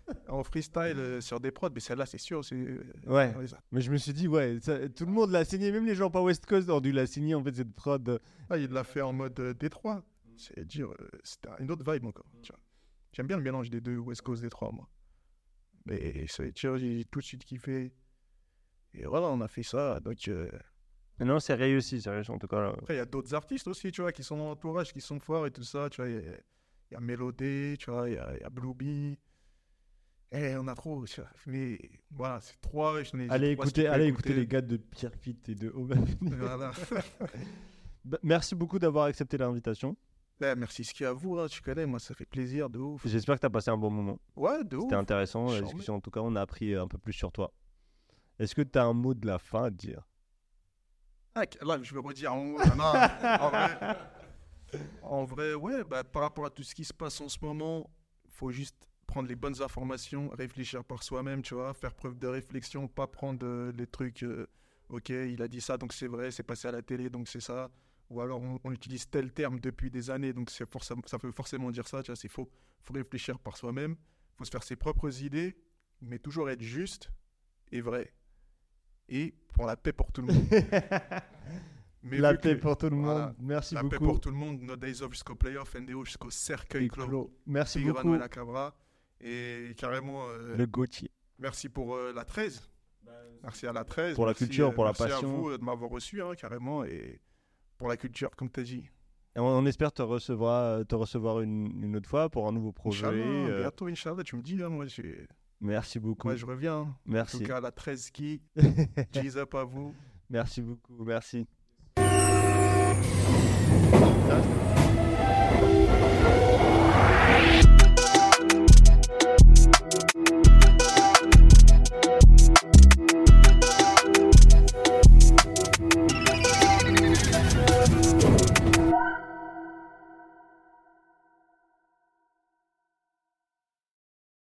[laughs] En freestyle euh, sur des prods, mais celle-là, c'est sûr. c'est euh, Ouais. Mais je me suis dit, ouais, ça- tout le monde l'a signé, même les gens pas West Coast ont dû la signer en fait cette prod. Ah, il l'a fait en mode euh, Détroit. C'est dire, c'était une autre vibe encore. tu vois. J'aime bien le mélange des deux West Coast Détroit, moi. Mais c'est vois, j'ai tout de suite kiffé. Et voilà, on a fait ça. Donc, euh, non, c'est réussi, c'est réussi en tout cas. là. après, il y a d'autres artistes aussi, tu vois, qui sont dans l'entourage, qui sont forts et tout ça. Tu vois, il y a, il y a Mélodé, tu vois, il y y a Blueby. Eh, on a trop. Mais voilà, c'est trois. je Allez trois écouter, allez écouter les gars de Pierre Fit et de Oba. [laughs] Voilà. Bah, Merci beaucoup d'avoir accepté l'invitation. Eh, merci ski à vous, hein, tu connais, moi ça fait plaisir de ouf. J'espère que tu as passé un bon moment. Ouais, de ouf. C'était intéressant la Charmé. discussion. En tout cas, on a appris un peu plus sur toi. Est-ce que tu as un mot de la fin à dire? Ah, là, je vais redire en, non, [laughs] en vrai. En vrai, ouais, bah, par rapport à tout ce qui se passe en ce moment, faut juste prendre les bonnes informations, réfléchir par soi-même, tu vois, faire preuve de réflexion, pas prendre euh, les trucs, euh, ok, il a dit ça, donc c'est vrai, c'est passé à la télé, donc c'est ça. Ou alors on, on utilise tel terme depuis des années, donc forcément, ça veut forcément dire ça, tu vois, c'est faux. faut réfléchir par soi-même, faut se faire ses propres idées, mais toujours être juste et vrai. Et pour la paix pour tout le monde. [laughs] Mais La paix que- pour tout le monde. Merci la paix beaucoup. pour tout le monde, No Days Off jusqu'au playoff, NDO jusqu'au cercueil clos. Clo. Merci Big beaucoup. Cabra. Et carrément. Euh, le Gauthier. Merci pour euh, la 13. Merci à la 13. Pour la culture, euh, pour la passion. Merci à vous de m'avoir reçu, hein, carrément, et pour la culture, comme tu as dit. On, espère te recevoir, te recevoir une, autre fois pour un nouveau projet. Inch'Allah, bientôt, Inch'Allah, tu me dis, hein, moi, Merci beaucoup. Moi, je reviens. Hein. Merci. En tout cas, à la 13 qui. [laughs] Jeez up à vous. Merci beaucoup, merci.